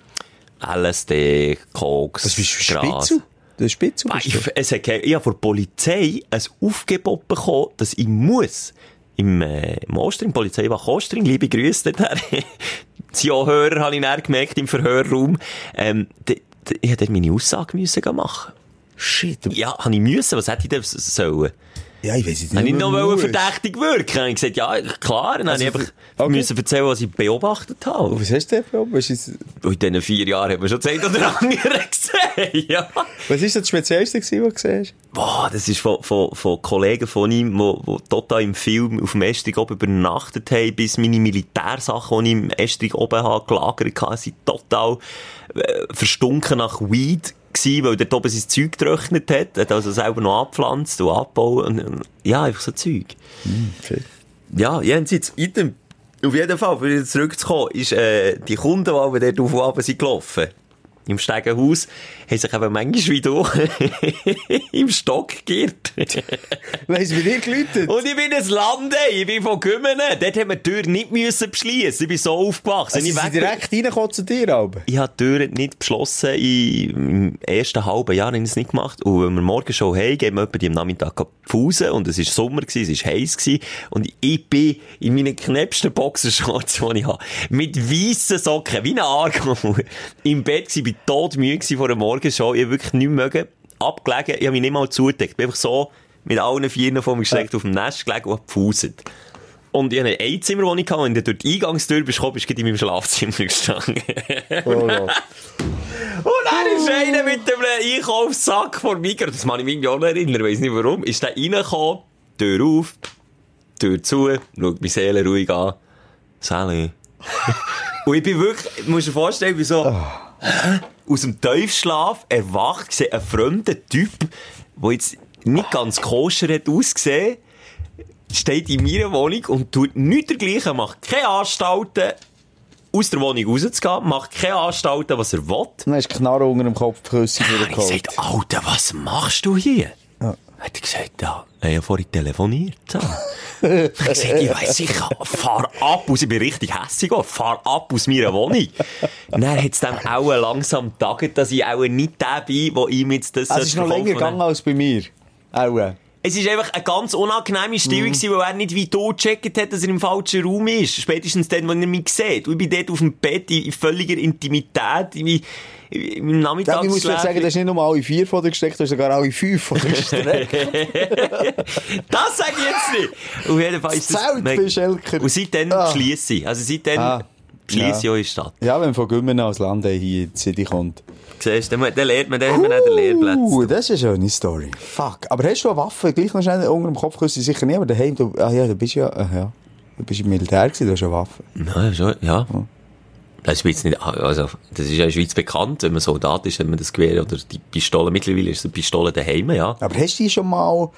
LSD, Koks, Das Gras. Spitzel? Das ist Spitzel es hat, ich habe von der Polizei ein Aufgebot bekommen, dass ich muss, im, äh, im Ostring, Polizeiwache Ostring, liebe Grüße dort Die Hörer habe ich dann gemerkt im Verhörraum, ähm, ich hätte meine Aussage müssen machen. Shit. Ja, habe ich müssen, was hätte ich denn sollen? Ja, ich weiß nicht. Habe ich noch verdächtig wirken? Habe ich gesagt, ja, klar. Dann Also habe ich einfach okay. müssen erzählen, was ich beobachtet habe. Und was hast du denn Und in diesen vier Jahren hat man schon eine oder andere gesehen, ja. was ist das Speziellste gewesen, was du gesehen hast? Boah, das ist von, von, von Kollegen von ihm, die, die total im Film auf dem Estrig oben übernachtet haben, bis meine Militärsachen, die ich im Estrig oben habe, gelagert habe, sind total äh, verstunken nach Weed gewesen, weil dort oben sein Zeug getrocknet hat, hat also selber noch abgepflanzt und abgebaut und, und ja, einfach so Zeug. Okay. Ja, jenseits, item. Auf jeden Fall, für wieder zurückzukommen, ist, äh, die Kunden, die dort auf und ab sind gelaufen, im Stegenhaus, haben sich eben manchmal wie du im Stock geirrt. Weiss, wie dir geläutet? Und ich bin ein Land, ey. ich bin von Gümmenen. Dort haben wir die Tür nicht müssen beschliessen. Ich bin so aufgewachsen. Also, ich sind direkt reingekommen zu dir, aber. ich habe die Tür nicht beschlossen, im ersten halben Jahr habe ich es nicht gemacht. Und wenn wir morgen schon heim, gehen wir die am Nachmittag Pause und es war Sommer, gewesen, es war heiß gewesen. und ich bin in meinen knäppsten Boxershorts, die ich habe, mit weissen Socken, wie ein Argo, im Bett gewesen, bin todmüde gewesen vor der Morgenshow, ich habe wirklich nicht mögen, abgelegen, ich habe mich nicht mal zugedeckt, bin einfach so mit allen Vieren vor mir gestreckt auf dem Nest gelegen und gepfuset. Und ich hatte eine Einzimmerwohnung gehabt, und wenn du durch die Eingangstür bist, gekommen, bist du in meinem Schlafzimmer gestanden. Oh, ja. Und dann ist einer mit einem Einkaufssack vor Migros, das kann ich mich auch noch erinnern, weiss nicht warum, ist der reingekommen, Tür auf, Tür zu, schaut meine Seele ruhig an, Salut. Und ich bin wirklich, du musst dir vorstellen, ich bin so, hä? Aus dem Tiefschlaf erwacht, sehe einen fremden Typ, der jetzt nicht ganz koscher hat ausgesehen, steht in meiner Wohnung und tut nichts dergleichen, macht keine Anstalten, aus der Wohnung rauszugehen, macht keine Anstalten, was er will. Dann hast du Knarre unter dem Kopf Küsse Dann wieder habe ich gesagt, Alter, was machst du hier? Hat er gesagt, ja, ich habe vorhin telefoniert. So. ich habe gesagt, ich weiss sicher, fahr ab aus, ich bin richtig hässig, geworden, fahr ab aus meiner Wohnung. Dann hat es dann auch langsam getagt, dass ich auch nicht der bin, der ihm jetzt das Also, es ist noch länger gegangen als bei mir. Auch. Es ist einfach eine ganz unangenehme Stille gewesen, weil er nicht wie du gecheckt hat, dass er im falschen Raum ist. Spätestens dann, wenn er mich sieht. Und ich bin dort auf dem Bett in, völliger Intimität, in, in, im Ja, Nachmittagsschläfchen. ich muss sagen, du hast nicht nur alle vier von dir gesteckt, du hast sogar alle fünf von dir gestreckt. Das sage ich jetzt nicht. Auf jeden Fall ist das... Zelt bist, Elker. Und seitdem Ah. schließe ich. Also seitdem Ah. schließe ich Ja. die Stadt. ja, wenn von Gümmen als Land hier in die City kommt. Siehst du, dann, lernt man, dann hat man auch den Lehrplatz. Uh, das ist eine schöne Story. Fuck. Aber hast du eine Waffe? Gleich noch schnell unter dem Kopf küssen sicher nicht, aber daheim, du, ah ja, du bist ja, ah, ja. Du bist im Militär gewesen, du hast eine Waffe. Ja, schon, ja. Das ist jetzt nicht, also, das ist ja in der Schweiz bekannt, wenn man Soldat ist, wenn man das Gewehr oder die Pistole, mittlerweile ist die Pistole daheim, ja. Aber hast du die schon mal,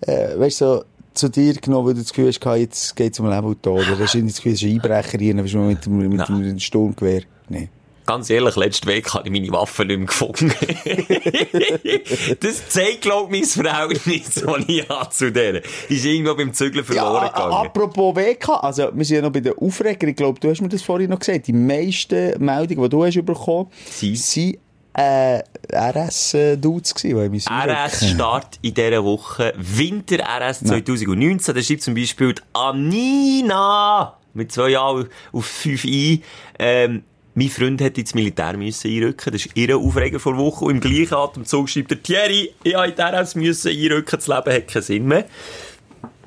äh, weißt du, so, zu dir genommen, weil du das Gefühl hast, jetzt geht's um Leben und Tod? Oder hast du das Gefühl, es ist ein Einbrecherin, dann bist du mit, dem- mit Nein. dem Sturmgewehr? Nein. Ganz ehrlich, letzte Woche habe ich meine Waffe nicht mehr gefunden. das zeigt, glaube ich, mein Verhältnis, das ich habe zu denen. Die ist irgendwo beim Zügeln verloren Ja, gegangen. apropos WK, also wir sind ja noch bei den Aufregern, ich glaube, du hast mir das vorhin noch gesagt, die meisten Meldungen, die du hast bekommen, Sie- sind äh, RS-Dudes gewesen, die RS-Start in dieser Woche. Winter-RS 2019. Da schreibt zum Beispiel die Anina mit zwei Jahren auf 5 ein. Ähm, mein Freund hätte ins Militär müssen einrücken. Das ist ihr Aufreger vor Woche. Und im gleichen Atemzug schreibt der Thierry, ich habe in die RS müssen einrücken. Das Leben hat keinen Sinn mehr.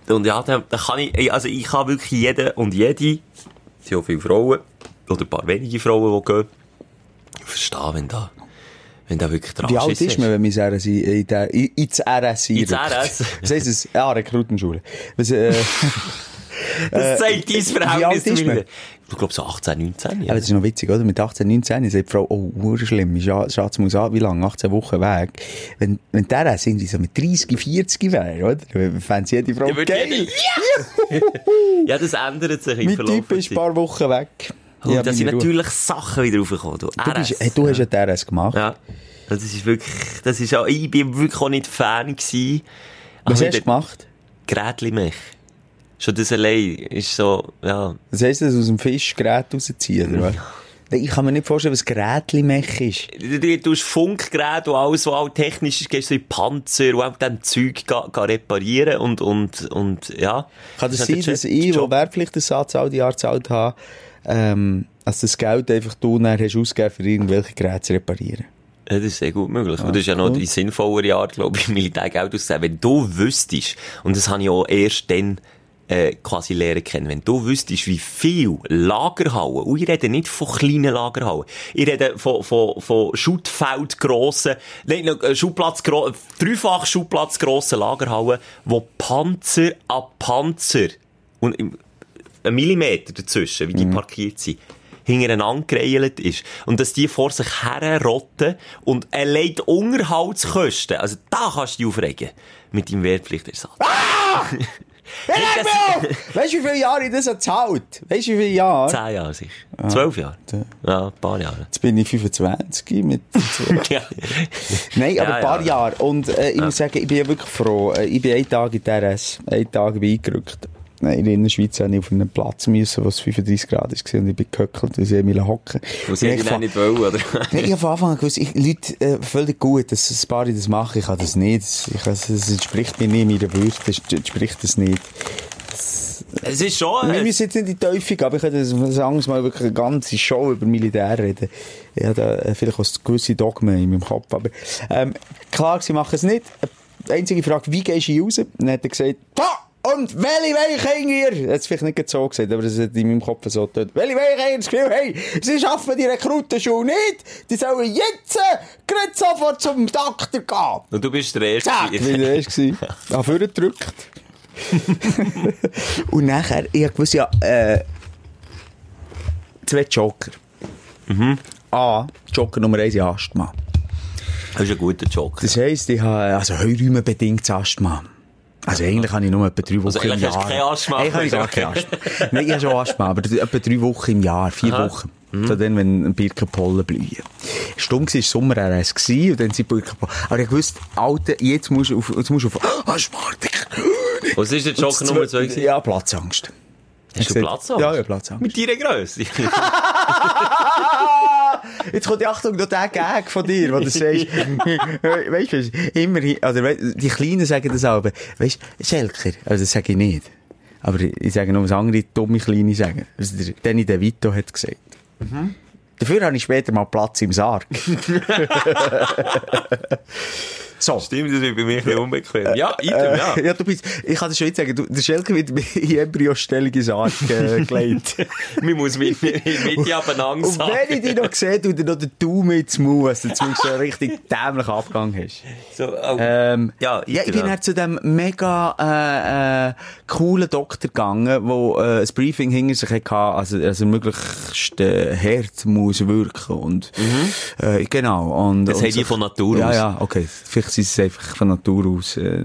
Und ja, da, da kann ich, also ich kann wirklich jeden und jede, es sind auch viele Frauen, oder ein paar wenige Frauen, die gehen, verstehen, wenn da Wenn da wirklich dran Wie alt ist man, wenn man ins RS, in der, in- ins RS Ins? RS? Was heisst das? Ja, Rekrutenschule. Was, äh, Das zeigt dein Verhältnis zu mir. Ich glaube so 18, 19. Ja, das ist noch witzig, oder? Mit 18, 19 sagt die Frau, oh, schlimm, Scha- Schatz muss an, wie lange? 18 Wochen weg. Wenn, wenn der irgendwie so mit 30, 40 wäre, oder? Dann fände sie jede Frau Die würde geil. Ja, das ändert sich im Mein Verlauf Typ der ist ein paar Wochen weg. Oh, Ja, da sind natürlich Sachen wieder raufgekommen. Du, Du, bist, hey, du hast ja den RS gemacht. Ja. Das ist wirklich, das ist auch, ich bin wirklich auch nicht Fan gewesen. Was Aber hast du gemacht? Grätli-Mech. Schon das allein ist so, ja. Was heisst das, aus dem Fischgerät rausziehen, oder was? Ich kann mir nicht vorstellen, was Gerätli-Mech ist. Du, du, du hast Funkgeräte und alles, was auch technisch ist, gehst du in Panzer und auch dann Zeug ga, ga reparieren und, und, und, ja. Kann das ist sein, dass der ich, der Wehrpflichtersatz all die Jahre gezahlt habe, ähm, dass das Geld einfach du dann hast ausgegeben, für irgendwelche Geräte zu reparieren? Ja, das ist sehr gut möglich. und das ist ja noch cool. die sinnvollere Art, glaube ich, Militärgeld auszugeben. Wenn du wüsstest, und das habe ich auch erst dann äh, quasi lernen kennen, wenn du wüsstest, wie viel Lagerhallen, und ich rede nicht von kleinen Lagerhallen, ich rede von, von, von Schuttfeldgrossen, nein, äh, Schubplatz, dreifach Schubplatzgrossen Lagerhallen, wo Panzer an Panzer, und ein Millimeter dazwischen, wie die parkiert sind, hintereinander gereilt ist. Und dass die vor sich herrotten und allein die Unterhaltskosten, also da kannst du dich aufregen. Mit deinem Wehrpflichtersatz. Hey, das- Weißt du, wie viele Jahre ich das gezahlt Weißt du, wie viele Jahre? Zehn Jahre sicher. Zwölf Jahre. Ja, ein paar Jahre. Jetzt bin ich 25 mit ja. Nein, aber Ja, ein paar ja. Jahre. Und äh, ich muss sagen, ich bin ja wirklich froh. Äh, Ich bin einen Tag in der RS, einen Tag bin eingerückt. Nein, In der Innerschweiz musste ich auf einen Platz, müssen, wo es 35 Grad war und ich bin gehöckelt, weil sie mich hocken. Ich ich dann nicht wollen, oder? Ich habe von Anfang an gewusst, ich, Leute, äh, völlig gut, dass ein paar das machen, ich kann das nicht. Ich, das, das entspricht mir nicht meiner Würde, das entspricht das nicht. Es ist schon... Wir Äh, müssen jetzt nicht in die Teufel aber ich könnte das anderes Mal wirklich eine ganze Show über Militär reden. Ich habe da äh, vielleicht auch gewisse Dogmen in meinem Kopf, aber ähm, klar, sie machen es nicht. Die einzige Frage, wie gehst du raus? Dann hat er gesagt, da! Und welche Weiche ihr? Er hat es vielleicht nicht so gesagt, aber das hat in meinem Kopf so getötet. Welche Weiche ihr das Gefühl, hey, sie schaffen die Rekrutenschule nicht, die sollen jetzt äh, gerade sofort zum Doktor gehen. und du bist der Erste. Zack, wie der erste gewesen. Ah, vorgedrückt. Und nachher, ich gewusst, ja, äh, zwei Joker. A, Joker Nummer eins, ja, Asthma. Das ist ein guter Joker. Das heisst, ich habe, also heuraumenbedingtes Asthma. Also eigentlich habe ich nur etwa drei Wochen Also im eigentlich hast Jahr. du kein Asthma. Eigentlich habe ich gar kein Asthma. Nein, ich habe schon Asthma, aber etwa drei Wochen im Jahr, vier Aha. Wochen. So dann, wenn Birkenpollen blühen. Stumm war Sommer RS und dann sind Birkenpollen. Aber ich wusste, Alter, jetzt musst du auf, jetzt musst du auf, Asthmatik. Was ist der Joker Nummer zwei? Ja, Platzangst. Hast du Platzangst? Ja, ja, Platzangst. Mit deiner Grösse? Jetzt kommt die Achtung, noch der Gag von dir, wo du sagst, weißt du, oder die Kleinen sagen das auch, weißt du, Schelker, also das sage ich nicht. Aber ich, sage nur, was andere dumme Kleine sagen. Also der Danny DeVito hat gesagt. Dafür habe ich später mal Platz im Sarg. so. Stimmt, das wird bei mir ein unbequem. Ja, item, ja. ja, du bist, ich kann das schon jetzt sagen, du, der Schelker wird in Embryostellung ins Sarg äh, gelegt. Man muss mit, mit, mit dir abeinander Und sagen. wenn ich dich noch sehe, du dir noch den Daumen ins Maul, dass du zumindest so einen richtig dämlichen Abgang hast. So, oh. Ähm, Ja, ja, ich bin ja. zu dem mega äh, äh, coolen Doktor gegangen, wo äh, ein Briefing hinter sich hatte, also, also möglichst äh, hart muss wirken und äh, genau. Und. Das und haben die von Natur ja, aus. Ja, okay. Vielleicht sind es einfach von Natur aus äh,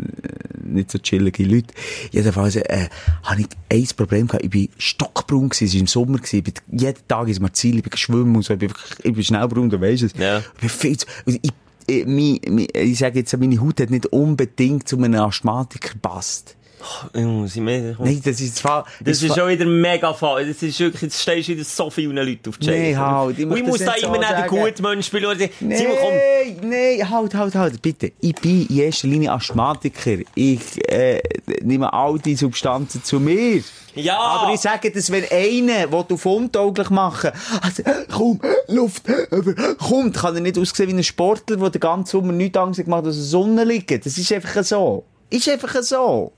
nicht so chillige Leute. Jedenfalls äh, habe ich ein Problem gehabt. Ich bin stockbraun gewesen, es war im Sommer gewesen. Ich bin jeden Tag ins Marzil, ich bin geschwommen und so. Ich bin, ich bin schnell braun, du weisst es. Ja. Ich bin viel zu, ich, ich, mein, mein, ich sage jetzt, meine Haut hat nicht unbedingt zu einem Asthmatiker gepasst. Jungs, ich meine, Nein, das ist zwar... Das ist schon wieder mega fall. Das ist wirklich, jetzt stehst du wieder so vielen Leuten auf die Scheiße. halt, ich ich muss da immer nicht den guten Mensch spielen. Nee, Simon, komm. nee, halt, halt, halt, bitte. Ich bin in erster Linie Asthmatiker. Ich äh, nehme all die Substanzen zu mir. Ja. Aber ich sage, dass wenn einer, der auf untauglich machen, also, komm, Luft, kommt, kann er nicht aussehen wie ein Sportler, der den ganzen Sommer nichts Angst gemacht hat, aus der Sonne liegt. Das ist einfach so. Ist einfach so.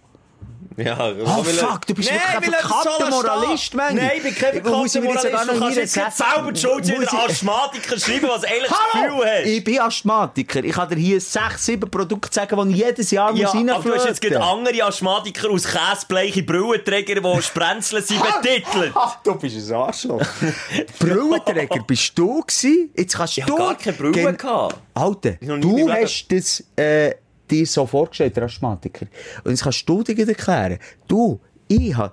Ja, Oh fuck, du bist nee, wirklich ein er so Moralist, Mann. Nein, ich bin kein Ich verkappter mir jetzt Moralist. Du kannst jetzt nicht selber Schuld in ich- Asthmatiker schreiben, was das Hallo! Gefühl hast. Ich bin Asthmatiker. Ich kann dir hier sechs, sieben Produkte sagen, die ich jedes Jahr Ja, muss aber du hast jetzt gerade andere Asthmatiker aus Käsebleiche Brillenträger, die Sprenzeln sind, betitelt. Ach, du bist ein Arschloch. Brillenträger bist du gewesen? Jetzt kannst Ich du... habe gar keine Brille Gen- gehabt. Alter, Ich du hast das äh, dir so vorgestellt, der Asthmatiker. Und jetzt kannst du dir erklären. Du, ich habe...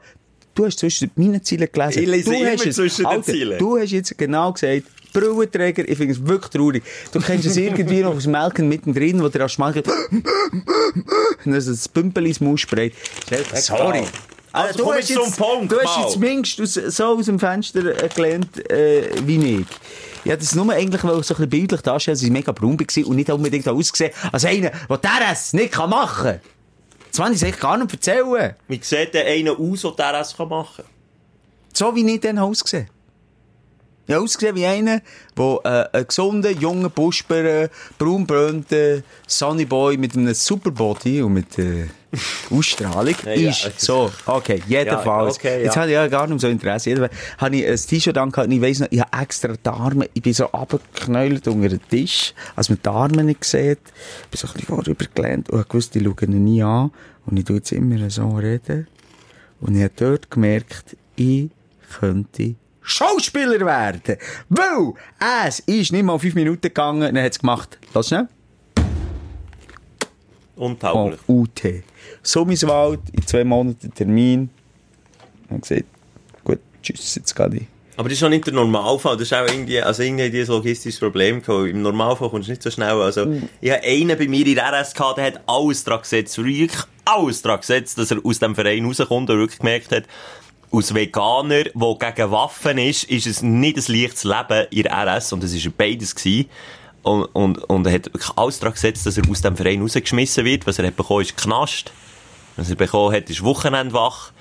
Du hast zwischen meinen Zielen gelesen. Ich lese du immer hast es- zwischen den Alter, Zielen. Du hast jetzt genau gesagt, Brillenträger, ich finde es wirklich traurig. Du kennst es irgendwie noch aus Melken mittendrin, wo der Asthmatiker... und also das Pümpel ins Maus sprayt. Sorry. Also, komm jetzt zum Punkt, du hast jetzt zumindest aus, so aus dem Fenster äh, gelernt äh, wie ich. Ja, das nur eigentlich, weil ich so ein bisschen bildlich darstellen, dass ich mega braun war und nicht unbedingt ausgesehen als einer, der das nicht kann machen kann. Das wollte ich eigentlich gar nicht erzählen. Wie sieht denn einer aus, der das machen kann? So wie ich dann ausgesehen Habe ausgesehen wie einer, der äh, ein gesunder, junger Busper, braunbrönter Sunnyboy mit einem Superbody und mit äh, Ausstrahlung Ja, ja. ist. So, okay, jedenfalls. Ja, okay, ja. Jetzt hatte ich ja gar nicht so Interesse. Jedenfalls habe ich ein T-Shirt angehabt ich weiss noch, ich habe extra die Arme, ich bin so runtergeknäult unter den Tisch, als man die Arme nicht sieht. Ich bin so ein bisschen vorübergelehnt und ich wusste, die schauen ihn nie an. Und ich tue jetzt immer so reden. Und ich habe dort gemerkt, ich könnte Schauspieler werden. Weil es ist nicht mal fünf Minuten gegangen, dann hat es gemacht. Lass schnell. Oh, Untauglich. UT. Summiswald, in zwei Monaten Termin. Habe gesagt, gut, tschüss, jetzt gehe ich. Aber das ist auch nicht der Normalfall. Das ist auch irgendwie, also irgendwie ein logistisches Problem gehabt. Im Normalfall kommst du nicht so schnell. Also, ich habe einen bei mir in der RS gehabt, der hat alles dran gesetzt, wirklich alles dran gesetzt, dass er aus dem Verein rauskommt und wirklich gemerkt hat, als Veganer, der gegen Waffen ist, ist es nicht ein leichtes Leben in der RS und es war beides gewesen. Und, und, und er hat wirklich alles dran gesetzt, dass er aus dem Verein rausgeschmissen wird. Was er hat bekommen, ist Knast. Was er bekommen hat, ist Wochenendwach.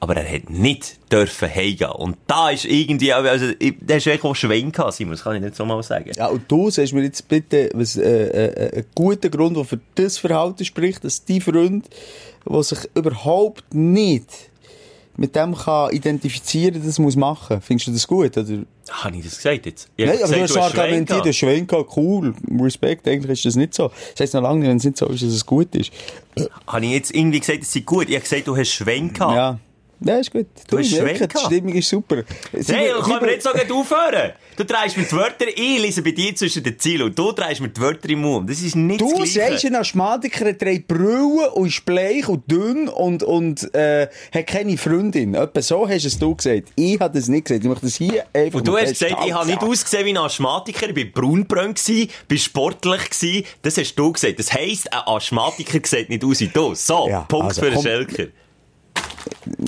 Aber er hat nicht dürfen heimgehen. Und da ist irgendwie, also, der ist echt auch Schwein gehabt, Simon, das kann ich nicht so mal sagen. Ja, und du sagst mir jetzt bitte, was, äh, äh, ein guter Grund, der für das Verhalten spricht, dass die Freund, der sich überhaupt nicht mit dem kann identifizieren, das muss machen. Findest du das gut? Oder? Habe ich das gesagt jetzt? Ich Nein, aber du gesagt, hast hast argumentiert, du hast Schwein gehabt, cool, Respekt, eigentlich ist das nicht so. Das heisst noch lange nicht, wenn es nicht so ist, dass es gut ist. Habe ich jetzt irgendwie gesagt, es sei gut? Ich habe gesagt, du hast gehabt. Ja. Ja, ist gut. Du, hast ich merke, Schwein die. Stimmung ist super. Nein, dann können wir jetzt so gleich aufhören. Du drehst mir die Wörter, ich lese bei dir zwischen den Zielen und du drehst mir die Wörter im Mund. Das ist nicht Du das sagst, ein Asthmatiker drei Brillen und ist bleich und dünn und, und äh, hat keine Freundin. Etwa so hast es du gesagt. Ich habe das nicht gesagt. Ich möchte das hier einfach Und du hast gesagt, ich habe nicht ausgesehen wie ein Asthmatiker, ich braunbrön gsi, bin sportlich. Das hast du gesagt. Das heisst, ein Asthmatiker sieht nicht aus wie du. So, Ja, Punkt also, für den. Schelker.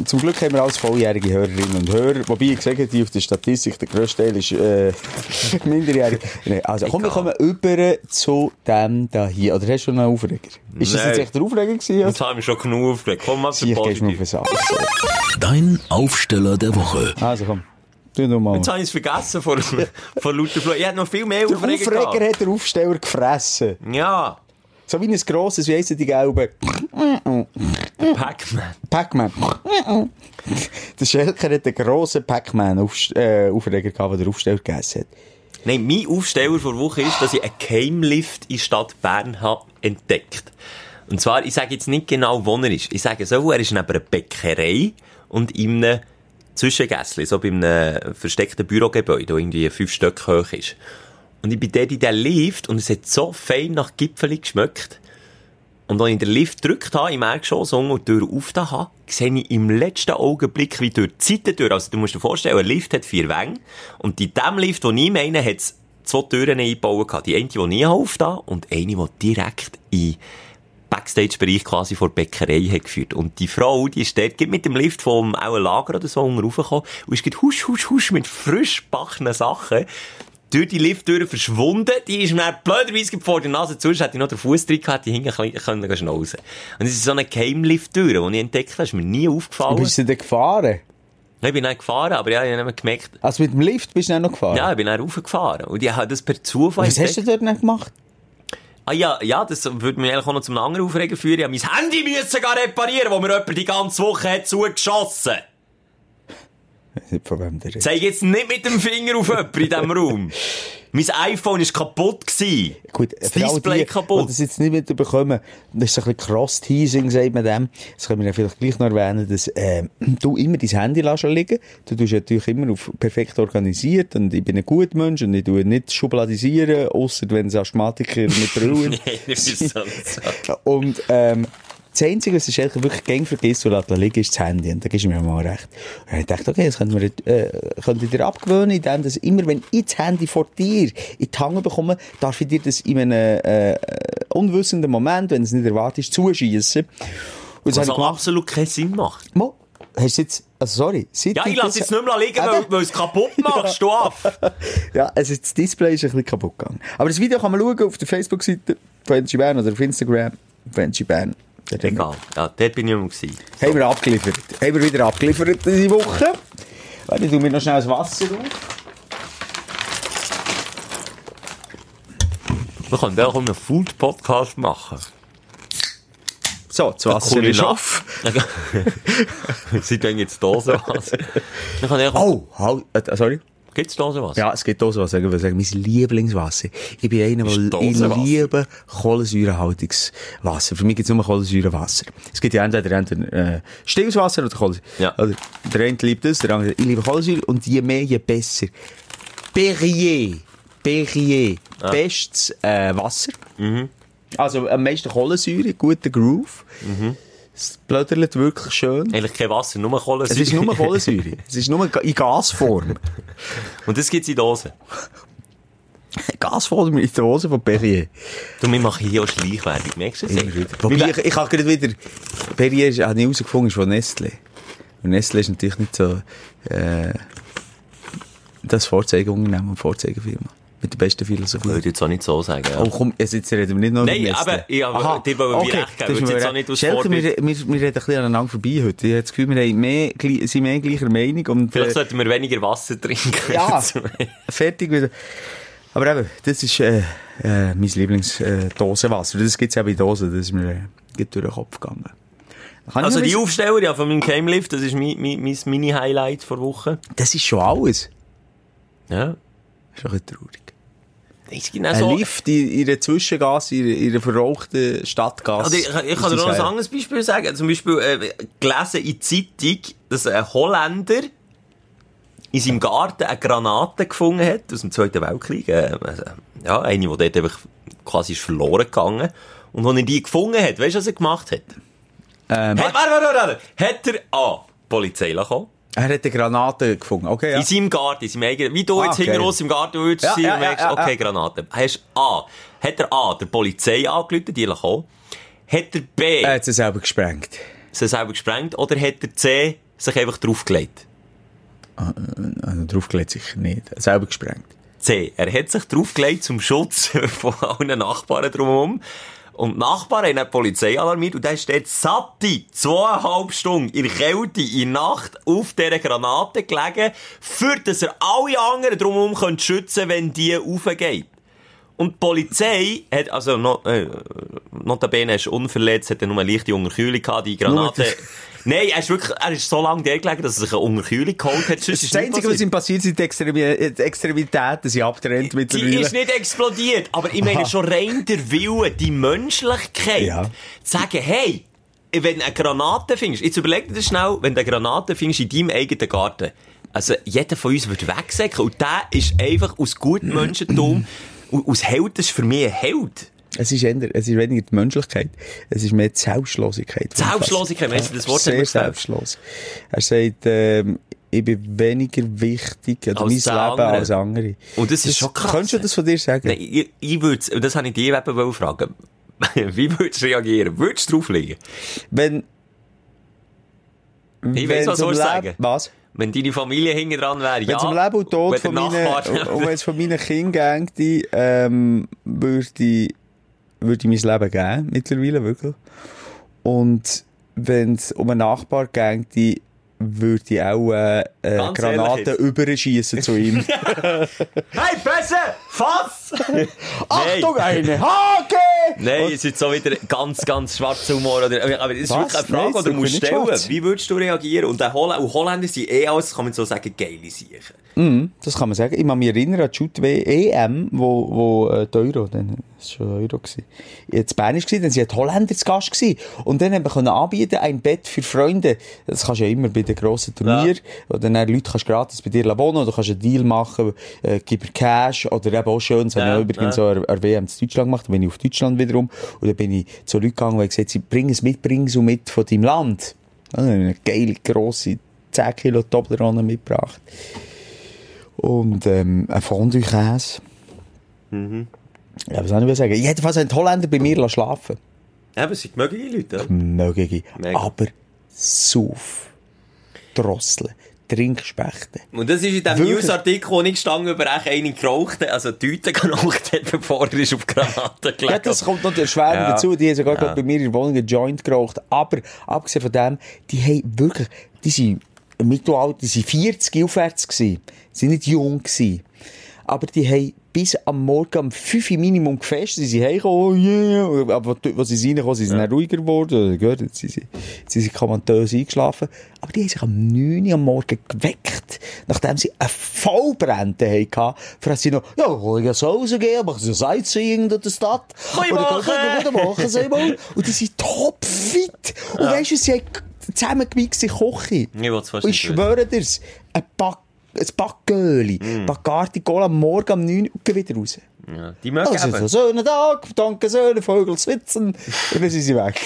Zum Glück haben wir alles volljährige Hörerinnen und Hörer. Wobei ich gesagt habe, die auf der Statistik, der grösste Teil ist äh, minderjährig. Nee, also komm, wir kommen über zu dem da hier. Oder hast du noch einen Aufreger? Ist das jetzt echt der Aufreger gewesen? Jetzt haben wir schon genug aufgeregt. Komm mir auf Positiv. den Sack. Dein Aufsteller der Woche. Also komm, tu noch mal. Jetzt habe ich es vergessen vor, vor lauter Flo. Ich hätte noch viel mehr Der Aufreger Aufreger gehabt. hat der Aufsteller gefressen. Ja, So wie ein grosses, wie heissen die gelben? Pac-Man. Pac-Man. der Schelker hat einen grossen Pac-Man-Aufreger äh, gehabt, den der Aufsteller gegessen hat. Nein, mein Aufsteller vor Woche ist, dass ich einen Keimlift in Stadt Bern habe entdeckt. Und zwar, ich sage jetzt nicht genau, wo er ist. Ich sage so, er ist neben einer Bäckerei und in einem Zwischengässli, so bei einem versteckten Bürogebäude, das irgendwie fünf Stück hoch ist. Und ich bin dort in den Lift und es hat so fein nach Gipfeli geschmeckt. Und als ich den Lift gedrückt habe, im Erdgeschoss und die Tür aufgetan habe, sehe ich im letzten Augenblick, wie durch die Seitentür, also du musst dir vorstellen, ein Lift hat vier Wänge, und in dem Lift, den ich meine, hat es zwei Türen eingebaut. Die eine, die ich aufgetan und eine, die direkt in Backstage-Bereich quasi vor der Bäckerei hat geführt. Und die Frau, die ist dort mit dem Lift vom auch Lager oder so und ist husch, husch, husch mit frisch gebackenen Sachen durch die Lifttür verschwunden. Die ist mir blöderweise vor der Nase zu, sonst hätte ich noch den Fuß drin gehabt, die hinten können schnauzen. Und es ist so eine Geheimlifttür, die ich entdeckt habe, ist mir nie aufgefallen. Bist du denn gefahren? Ich bin dann gefahren, aber ja, ich habe nicht gemerkt, Also mit dem Lift bist du dann noch gefahren? ja, ich bin dann raufgefahren. Und ich habe das per Zufall Was hast du dort nicht gemacht? Ah ja, ja, das würde mich eigentlich auch noch zum anderen Aufregen führen. Ich habe mein Handy müssen gar reparieren, wo mir jemand die ganze Woche hat zugeschossen. Weiß nicht, von wem der. Zeig jetzt nicht mit dem Finger auf jemanden in diesem Raum. Mein iPhone war kaputt. Gewesen. Gut, das Display die, kaputt. das jetzt nicht mitbekommen, das ist ein bisschen Cross-Teasing, sagt man dem. Das können wir ja vielleicht gleich noch erwähnen, dass äh, du immer dein Handy lässt liegen. Du tust natürlich immer auf perfekt organisiert und ich bin ein guter Mensch und ich tue nicht schubladisieren, außer wenn es Asthmatiker mit Brüllen Nein, ist so. so. Und, ähm, das Einzige, was ich eigentlich wirklich gern vergisst und lässt liegen, ist das Handy. Und da gibst du mir mal recht. Und ich dachte, okay, das könnte, man, äh, könnte ich dir abgewöhnen, indem dass immer, wenn ich das Handy vor dir in die Hand bekomme, darf ich dir das in einem äh, unwissenden Moment, wenn es nicht erwartet, zuschießen. Und das Was gemacht. absolut keinen Sinn macht. Mo, hast du jetzt, also sorry, seit Ja, ich lasse das- jetzt nicht mehr liegen, weil, Eben. weil es kaputt machst, du af. Ja, also das Display ist ein bisschen kaputt gegangen. Aber das Video kann man schauen auf der Facebook-Seite von Energy Bern oder auf Instagram von Energy Bern. Egal. Ja, dort bin ich immer gewesen. Haben wir abgeliefert. Haben wir wieder abgeliefert diese Woche. Warte, ich tue mir noch schnell das Wasser auf. Wir können auch einen Food-Podcast machen. So, das Wasser ist auf. Sie tun jetzt. Wir können auch... Oh, halt, sorry. Gibt's Dosenwasser? Ja, es gibt Dosenwasser. Ich würde sagen, mein Lieblingswasser. Ich bin einer, der ich liebe Kohlensäurehaltiges Wasser. Für mich gibt es nur Kohlensäurewasser. Es gibt ja entweder, entweder äh, stilles Wasser oder Kohlensäure. Ja. Oder der eine liebt das, der andere, ich liebe Kohlensäure und je mehr, je besser. Perrier. Perrier. Ah. Bestes äh, Wasser. Mhm. Also am meisten Kohlensäure, guter Groove. Mhm. Es blödert wirklich schön. Eigentlich kein Wasser, nur Es Kohlensäure. ist nur Kohlensäure. es ist nur in Gasform. Und das gibt's in Dosen. Gasform in Hose von Perrier. Du, wir machen hier auch Schleichwerbung. Merkst du das? Wobei, ich, ich habe gerade wieder, Perrier ist, habe ich herausgefunden, ist von Nestle. Und Nestle ist natürlich nicht so, äh, das Vorzeigeunternehmen und Vorzeigefirma. Mit der besten Ich Philosophie. würde jetzt auch nicht so sagen. Ja. Oh, komm, jetzt jetzt reden wir nicht noch Nein, aber ich habe dir wollen wir recht geben, jetzt auch nicht aus Schelke, wir, wir, wir reden ein bisschen aneinander vorbei heute. Ich habe das Gefühl, wir mehr, sind mehr gleicher Meinung. Und, Vielleicht äh, sollten wir weniger Wasser trinken. Ja, fertig wieder. Aber eben, das ist äh, äh, mein Lieblingsdosenwasser. das gibt es eben in Dosen, das ist mir äh, geht durch den Kopf gegangen. Kann Also ich die Aufsteller ja, von meinem Gamelift, das ist mein, mein, mein Mini-Highlight vor Woche. das ist schon alles. Ja. Das ist ein bisschen traurig. Gibt auch Ein so... Lift in, in einer Zwischengasse, in, in einer verrauchten Stadtgasse. Also ich, ich kann dir noch ein anderes Beispiel sagen. Zum Beispiel äh, gelesen in der Zeitung, dass ein Holländer in seinem Garten eine Granate gefunden hat aus dem Zweiten Weltkrieg. Äh, also, ja, eine, die dort einfach quasi ist verloren gegangen. Und als er die gefunden hat, weißt du, was er gemacht hat? Ähm, Hat, warte, warte, warte. Hat er A. die Polizei kommen er hat eine Granate gefunden. Okay, ja. In seinem Garten, in seinem eigenen, wie du Ah, jetzt hinten geil. raus im Garten würdest Ja, sein ja, und merkst, ja, okay. Granate. Hast A. Hat er A. der Polizei angerufen, die kommen? Hat er B. Er hat sie selber gesprengt. sie selber gesprengt? Oder hat er C. sich einfach draufgelegt? Also, draufgelegt sicher nicht. Er selber gesprengt. C. Er hat sich draufgelegt zum Schutz von allen Nachbarn drumherum. Und die Nachbarn haben die Polizei alarmiert und dann steht satte zweieinhalb Stunden in der Kälte, in der Nacht auf dieser Granate gelegen, für dass er alle anderen drumherum schützen wenn die aufgeht. Und die Polizei hat, also, no, äh, notabene ist unverletzt, hat er nur eine leichte Unterkühlung gehabt, die Granate. Nein, er ist wirklich, er ist so lange der gelegen, dass er sich eine Unterkühlung geholt hat. Das Sonst das Einzige, was ihm passiert, sind die Extremi äh, die Extremitäten, sind abgetrennt Die mittlerweile. ist nicht explodiert, aber ich meine schon rein der Wille, die Menschlichkeit, Ja. zu sagen, hey, wenn du eine Granate findest, jetzt überleg dir das schnell, wenn du eine Granate findest in deinem eigenen Garten, also jeder von uns wird wegsäcken und der ist einfach aus gutem Menschentum, und aus Held, das ist für mich ein Held. Es ist, eher, es ist weniger die Menschlichkeit, es ist mehr die Selbstlosigkeit. Selbstlosigkeit, weißt du, das Wort Sehr selbstlos. Er sagt, ähm, ich bin weniger wichtig, oder mein Leben andere. als andere. Und das ist schon krass. Könntest du das von dir sagen? Nein, ich, ich würde, das habe ich dir eben fragen, wie würdest du reagieren? Würdest du drauflegen? Wenn, Ich wenn's was sollst du sagen. Was? Wenn deine Familie hinten dran wäre, Wenn ja. es um Leben und Tod Wenn von meinen, und wenn es von meinen Kindern ginge, ähm, würde ich, würde ich mein Leben geben, mittlerweile, wirklich. Und wenn es um einen Nachbar ginge, würde ich auch, äh, äh, Granaten überschießen zu ihm. Hey, Besse! Fass! Achtung, eine Hake! Nein, es ist so wieder ganz, ganz schwarzer Humor. Oder, aber es ist wirklich eine Frage, Nein, die du musst stellen. schwarz. Wie würdest du reagieren? Und, der Holl und Holländer sind eh alles, kann man so sagen, geile Siechen. Das kann man sagen. Ich kann mich erinnern an die Shoot EM, wo, wo äh, die Euro, dann, das war schon Euro gewesen. Jetzt Spanisch gewesen, dann sind die Holländer zu Gast gewesen. Und dann haben wir anbieten, ein Bett für Freunde. Das kannst du ja immer bei den grossen Turnieren. Oder dann Leute kannst gratis bei dir wohnen, oder kannst einen Deal machen, äh, gib Cash, oder eben auch schön, das Ja, haben wir übrigens ja. so der WM in Deutschland gemacht, dann bin ich auf Deutschland wiederum. Und dann bin ich zu Leuten gegangen, die gesagt haben, bring es mit, bring es mit von deinem Land. Dann habe ich eine geile, grosse 10 Kilo Toblerone mitgebracht. Und ähm, ein Fondue-Käse. Ja, was soll ich sagen? Jedenfalls haben die Holländer bei mir schlafen Eben, es sind mögliche Leute? Mögliche. Aber Sauf. Drosseln. Trinkspechten. Und das ist in dem Wirklich? Newsartikel, wo ich gestanden über echt eine geraucht hat, also die Tüte geraucht hat, bevor er ist auf Granaten gelegt Ja, das kommt noch erschwerend Ja. dazu. Die haben sogar Ja. bei mir in der Wohnung einen Joint geraucht. Aber, abgesehen von dem, die haben wirklich, die sind im Mittelalter, die sind 40 aufwärts gewesen. Die sind nicht jung gewesen. Aber die haben bis am Morgen um 5 Uhr Minimum gefestet. Sie sind heimgekommen, oh yeah. Aber als sie reingekommen sind, sie dann ruhiger geworden. Gehört, jetzt sind sie, jetzt sind sie kommandös eingeschlafen. Aber die haben sich am 9 Uhr am Morgen geweckt, nachdem sie eine Vollbrände hatten. Für sie noch, ja, ich ja so rausgehen, machen sie Sightseeing durch die Stadt. Guten Morgen. guten Morgen, Simon. Und die sind topfit. Und weisst du, sie haben zusammengemixt in Küche. Ich ich schwöre dir's, ein Pack, ein Backgöli, mm. Bacardi Cola am Morgen um 9 Uhr wieder raus. Ja, die mögen Also, eben. so schönen Tag, danke schön, Vögel. Und dann sind sie weg.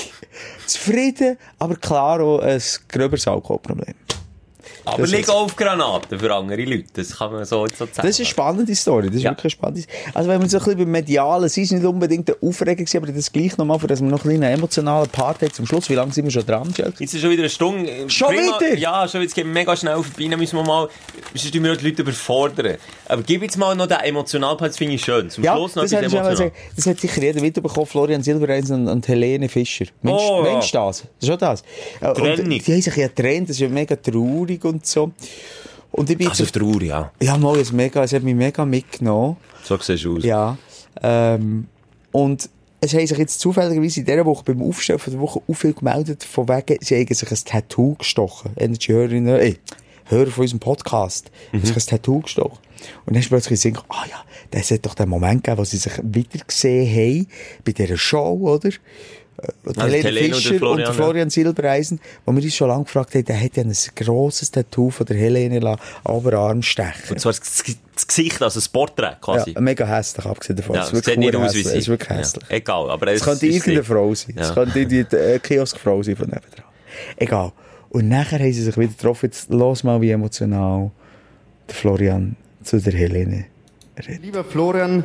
Zufrieden, aber klar auch ein gröberes Alkoholproblem. Aber das ist- auf Granaten für andere Leute. Das kann man so jetzt so sagen. Das ist eine spannende Story. Das ist Ja. wirklich eine spannende Also, wenn man so ein bisschen beim Medialen, sie ist nicht unbedingt der Aufreger gewesen, aber das gleich nochmal, dass wir noch ein bisschen einen emotionalen Part haben zum Schluss. Wie lange sind wir schon dran, Jörg? Jetzt ist schon wieder eine Stunde. Schon Bring mal- wieder? Ja, schon, jetzt gehen wir mega schnell vorbei. Dann müssen wir mal, sonst wir die Leute überfordern. Aber gib jetzt mal noch den emotionalen Part, das finde ich schön. Zum Ja, Schluss noch das, etwas hat schon emotional. das hat sicher jeder mitbekommen. Florian Silbereins und, und Helene Fischer. Mensch, Oh. Mensch das? Das ist schon das. Äh, Und Trennung. die haben sich ja getrennt. Das ist ja mega traurig und so. Und ich bin Also auf- traurig, ja. ja, mal, es, mega, es hat mich mega mitgenommen. So siehst du aus. Ja. Ähm, und es haben sich jetzt zufälligerweise in dieser Woche beim Aufstellen von der Woche auch viel gemeldet, von wegen, sie haben sich ein Tattoo gestochen. Energy-Hörerinnen, ey, Hörer von unserem Podcast, haben sich ein Tattoo gestochen. Und dann ist plötzlich gesagt, ah ja, das hat doch den Moment gegeben, wo sie sich wieder gesehen haben, bei dieser Show, oder? Äh, die Also und der Fischer und Florian, der ja. Florian Silbereisen, wo wir uns schon lange gefragt haben, der hat ja ein grosses Tattoo von der Helene la- Oberarm stechen. Und zwar das, das Gesicht, also das Porträt quasi. Ja, mega hässlich, abgesehen davon. Ja, Es es ist wirklich sieht nicht aus wie hässlich. sie. Es ist wirklich hässlich. Ja, egal, aber Es könnte ist irgendeine sie. Frau sein. Es könnte die äh, Kioskfrau sein von nebenan. Egal. Und nachher haben sie sich wieder getroffen. Jetzt los mal, wie emotional der Florian zu der Helene redet. Lieber Florian,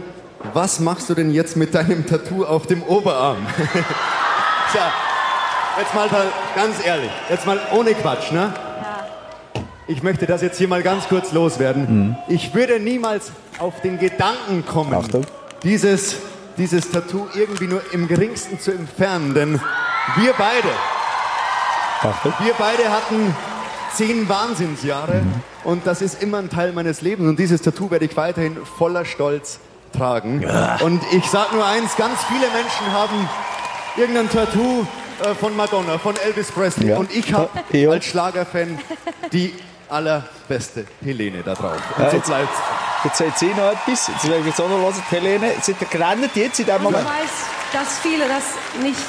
was machst du denn jetzt mit deinem Tattoo auf dem Oberarm? Tja, jetzt mal da ganz ehrlich, jetzt mal ohne Quatsch, ne? Ich möchte das jetzt hier mal ganz kurz loswerden. Ich würde niemals auf den Gedanken kommen, Achtung. dieses, dieses Tattoo irgendwie nur im geringsten zu entfernen, denn wir beide, Achtung. wir beide hatten zehn Wahnsinnsjahre und das ist immer ein Teil meines Lebens und dieses Tattoo werde ich weiterhin voller Stolz tragen. Und ich sage nur eins, ganz viele Menschen haben irgendein Tattoo äh, von Madonna, von Elvis Presley Ja. und ich habe Ja. als Schlagerfan die allerbeste Helene da drauf. Und Ja, so jetzt- bleibt's. Jetzt sagt sie noch etwas. Jetzt werden wir jetzt auch noch hören. Helene, sind ihr gerannt jetzt in dem Ich Moment? weiß, dass viele das nicht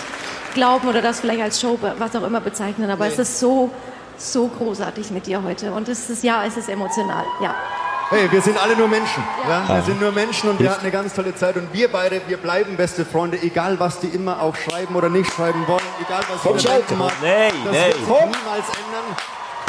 glauben oder das vielleicht als Show, was auch immer bezeichnen, aber es ist so, so großartig mit dir heute. Und es ist, ja, es ist emotional, ja. Hey, wir sind alle nur Menschen. Ja. Ja. Wir sind nur Menschen und wir hatten eine ganz tolle Zeit. Und wir beide, wir bleiben beste Freunde, egal was die immer auch schreiben oder nicht schreiben wollen, egal was Komm, sie Schalke. denken mag. Nein, das nein. wird sich niemals ändern.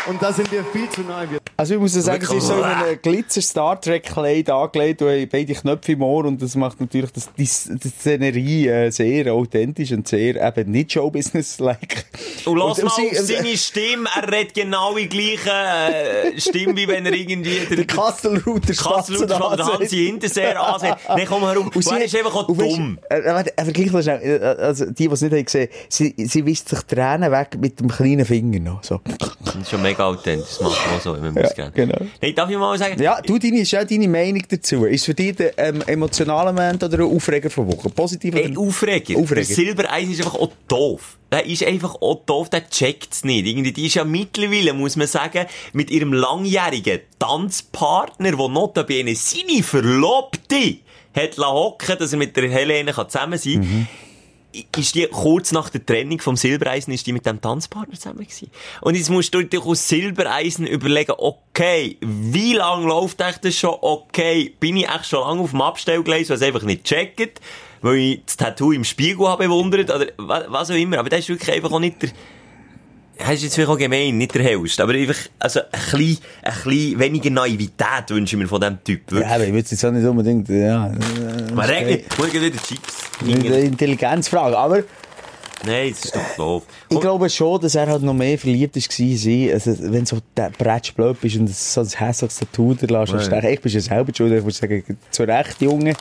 Und da sind wir viel zu. Wir Also ich muss ja sagen, sie ist so in einem Glitzer-Star Trek-Kleid angelegt und haben beide Knöpfe im Ohr und das macht natürlich das, die, die Szenerie äh, sehr authentisch und sehr eben nicht Showbusiness-like. Und lass Und- mal und auf seine Stimme, er redet genau die gleiche äh, Stimme, wie wenn er irgendwie Der Spatzen und der Hansi Hinterseher ansehen. Dann komm herum. Und Und sie er ist einfach auch dumm. Äh, äh, vergleich mal schnell. Also, die, die es nicht haben gesehen, sie, sie wischt sich Tränen weg mit dem kleinen Finger noch. So. Das ist schon mega authentisch. Das macht man auch so, wenn man muss gerne. genau. Hey, darf ich mal sagen? Ja, du, deine, ist ja deine Meinung dazu. Ist für dich der ähm, emotionale Moment oder ein Aufreger von Woche? Positiv oder Ey, Aufreger. Aufreger. Der Silbereisen ist einfach auch doof. Der ist einfach auch doof, der checkt's nicht. Irgendwie, die ist ja mittlerweile, muss man sagen, mit ihrem langjährigen Tanzpartner, der notabene seine Verlobte hat lassen hocken, dass er mit der Helene kann zusammen sein kann. Ist die kurz nach der Trennung vom Silbereisen, ist die mit dem Tanzpartner zusammen gewesen. Und jetzt musst du dir aus Silbereisen überlegen, okay, wie lange läuft das schon? Okay, bin ich echt schon lange auf dem Abstellgleis, was einfach nicht checkt? weil ich das Tattoo im Spiegel habe bewundert, oder wa- was auch immer. Aber das ist wirklich einfach auch nicht der, das ist jetzt vielleicht gemein, nicht der hellste, aber einfach, also ein bisschen, ein bisschen weniger Naivität wünsche ich mir von diesem Typ. Ja, Wirklich. aber ich würde jetzt auch nicht unbedingt, ja. äh, Man regnet, schau wieder Chips. Eine Intelligenzfrage. Aber Nein, das ist doch doof. ich glaube schon, dass er halt noch mehr verliebt war. Also, wenn so der Bretsch blöd bist und so ein hässliches Tattoo da lässt, stechen. Ich bin ja selber schuld, ich muss sagen, zu Recht, Junge.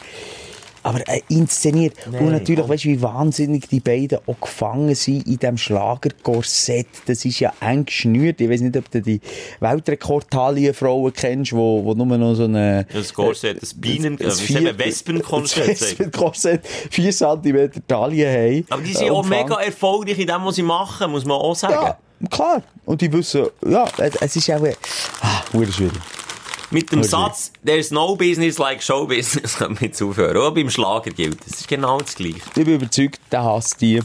Aber äh, inszeniert. Und natürlich, weißt du, wie wahnsinnig die beiden auch gefangen sind in diesem Schlagerkorsett. Das ist ja eng geschnürt. Ich weiß nicht, ob du die Weltrekordtalienfrauen kennst, wo, wo nur noch so eine... Das Korsett, das Bienen, das äh, sagen wir, Wespenkorsett Das. Wespenkorsett 4 cm Talien haben. Aber die sind Äh, auch mega erfolgreich in dem, was sie machen, muss man auch sagen. Ja, klar. Und die wissen, ja, es ist auch, ah, verdammt schwierig. Mit dem Okay. Satz, there's no business like show business, kann man jetzt aufhören. Auch beim Schlager gilt das. ist genau das Gleiche. Ich bin überzeugt, der hasst die,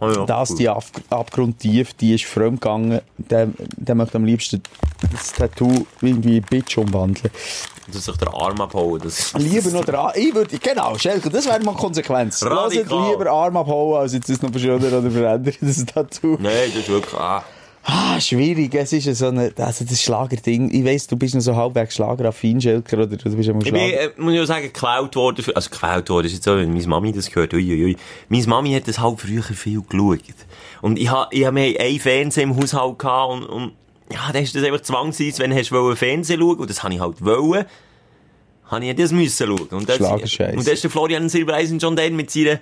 Oh ja, hasst cool. die Ab Abgrundtief, die ist fremd gegangen, der, der möchte am liebsten das Tattoo irgendwie in Bitch umwandeln. Dass sich der Arm abhauen. Das Lieber noch der Arm, ich würde, genau, Schelke, das wäre mal Konsequenz. Radikal. Hört lieber Arm abhauen, als jetzt das noch verschönern oder verändern, das Tattoo. Nein, das ist wirklich, ah. Ah, schwierig, es ist ja so eine, also das Schlagerding, ich weiss, du bist noch so halbwegs Schlageraffin, Schelker, oder du bist ja mal Ich bin, Schlager. äh, muss ich auch sagen, geklaut worden. für- Also geklaut worden ist jetzt so, wenn meine Mami das gehört. Ui, ui, ui. Meine Mami hat das halt früher viel geschaut. Und ich ha, ich ha mir einen Fernseher im Haushalt gehabt und, und ja, da ist das einfach zwangsweise, wenn du hast Fernsehen schauen und das habe ich halt wollen, habe ich das müssen schauen. Und das, und da ist der Florian Silbereisen schon dann mit seiner,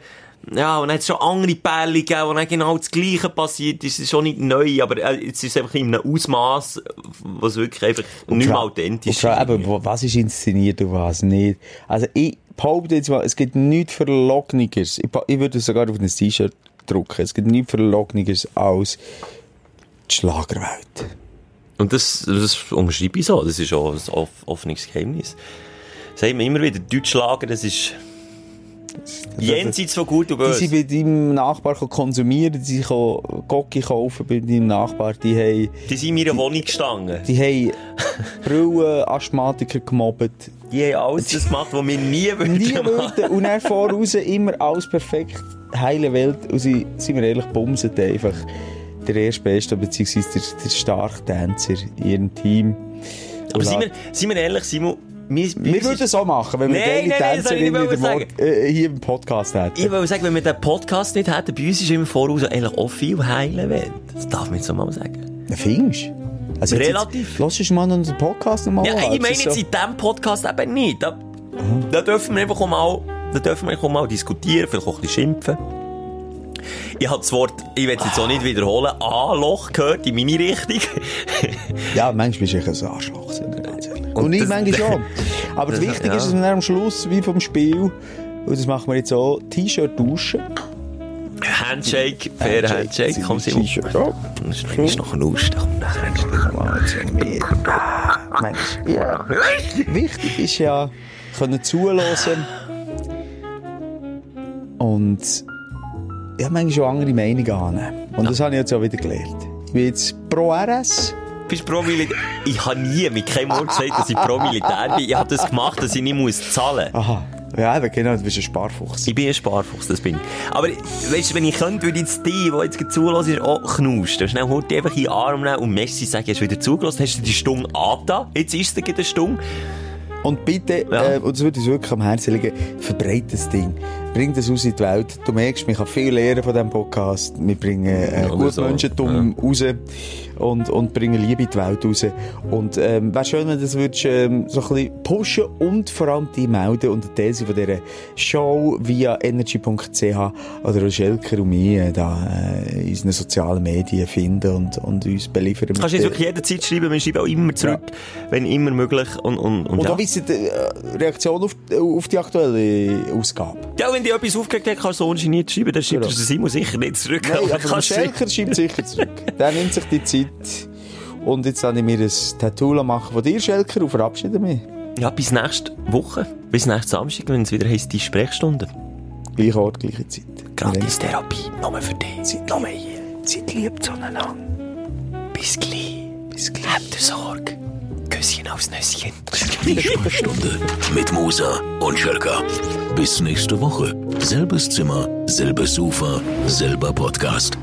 ja, und dann hat es schon andere Pärchen gegeben, wo dann genau das Gleiche passiert ist. Es ist schon nicht neu, aber äh, jetzt ist es einfach in einem Ausmaß, was wirklich einfach nicht mehr authentisch allem, eben, was ist inszeniert und was nicht. Also ich behaupte jetzt mal, es gibt nichts Verlocknigeres. Ich, ich würde es sogar auf ein T-Shirt drucken. Es gibt nichts Verlocknigeres als die Schlagerwelt. Und das, das unterschreibe ich so. Das ist auch ein off offenes Geheimnis. Sagen wir immer wieder, Deutschlager, das ist jenseits von gut und Die sind böse. bei deinem Nachbar konsumieren, die sind Gocki kaufen bei deinem Nachbar, die haben, Die sind in meiner Wohnung gestanden. die haben Brillen, Asthmatiker gemobbt. Die haben alles das gemacht, was wir nie würden Nie würden. Und dann voraus immer alles perfekt, heile Welt. Und sie, sind wir ehrlich, bumsen einfach der erste Beste, beziehungsweise der, der starke Tänzer in ihrem Team. Aber sind wir, sind wir ehrlich, Simon, wir, wir würden es so machen, wenn wir Nein, nein, nein, das ich nicht äh, hier im Podcast hätten. ich will sagen, wenn wir den Podcast nicht hätten, bei uns ist immer voraus eigentlich auch viel heilen Welt. Das darf man jetzt so mal sagen. Findest du? Also Relativ. Lass uns mal unseren Podcast nochmal Ja, ich meine jetzt so- in diesem Podcast eben nicht. Da, da dürfen wir einfach auch mal, da dürfen wir einfach auch mal diskutieren, vielleicht auch ein bisschen schimpfen. Ich habe das Wort, ich will es jetzt auch nicht wiederholen, A-Loch gehört in meine Richtung. Ja, manchmal bist du ein Arschloch, Und, ich das- manchmal schon. Aber das Das- Wichtige ja. ist, dass wir dann am Schluss, wie vom Spiel, und das machen wir jetzt auch, T-Shirt tauschen. Handshake, fair Handshake, komm sie T-Shirt, ja. Das ist noch ein Lust. Mensch, ja. Wichtig ist ja, können zulassen und ja, manchmal schon andere Meinungen annehmen. Und das habe ich jetzt auch wieder gelernt. Ich bin jetzt pro RS. Bist du pro Militär? Ich habe nie mit keinem Wort gesagt, dass ich pro Militär bin. Ich habe das gemacht, dass ich nicht muss zahlen muss. Aha. Ja, eben, genau, du bist ein Sparfuchs. Ich bin ein Sparfuchs, das bin ich. Aber, weißt du, wenn ich könnte, würde ich jetzt die, die jetzt ist auch knusten. Schnell holt die einfach in den Arm nehmen und Messi sagen, hast du wieder zugelassen, hast du die Stunde angetan? Jetzt ist es eine Stunde. Und bitte, Ja. äh, und das würde uns wirklich am Herzen liegen, verbreite das Ding. Bring das aus in die Welt. Du merkst, man kann viel lernen von diesem Podcast. Wir bringen äh, Oder gut so, Menschentum raus. Und, und bringen Liebe in die Welt raus. Und ähm, wäre schön, wenn du das würdest, ähm, so ein bisschen pushen und vor allem die melden und Teil von dieser Show via energy.ch oder Schelker und mich äh, da äh, in unseren sozialen Medien finden und, und uns beliefern. Du kannst jetzt wirklich jederzeit schreiben, wir schreiben auch immer zurück, wenn immer möglich. Und, und, und, und ja. auch wissen, äh, Reaktion auf, auf die aktuelle Ausgabe. Ja, wenn dir etwas aufgeregt hat, kannst du so ungeniert schreiben, dann schreibt Genau. er Simon sicher nicht zurück. Nein, aber du- Schelker schreibt sicher zurück. Der nimmt sich die Zeit. Und jetzt habe ich mir ein Tattoo machen von dir, Schelker, und verabschiede mich. Ja, bis nächste Woche. Bis nächsten Samstag, wenn es wieder heisst, die Sprechstunde. Gleicher Ort, gleiche Zeit. Gratis Therapie, nur für dich. Zeit, Nur hier. Zeit liebt zueinander. Bis gleich. Bis gleich. Habt Sorge. Küsschen aufs Nüsschen. Die Sprechstunde mit Musa und Schelka. Bis nächste Woche. Selbes Zimmer, selbes Sofa, selber Podcast.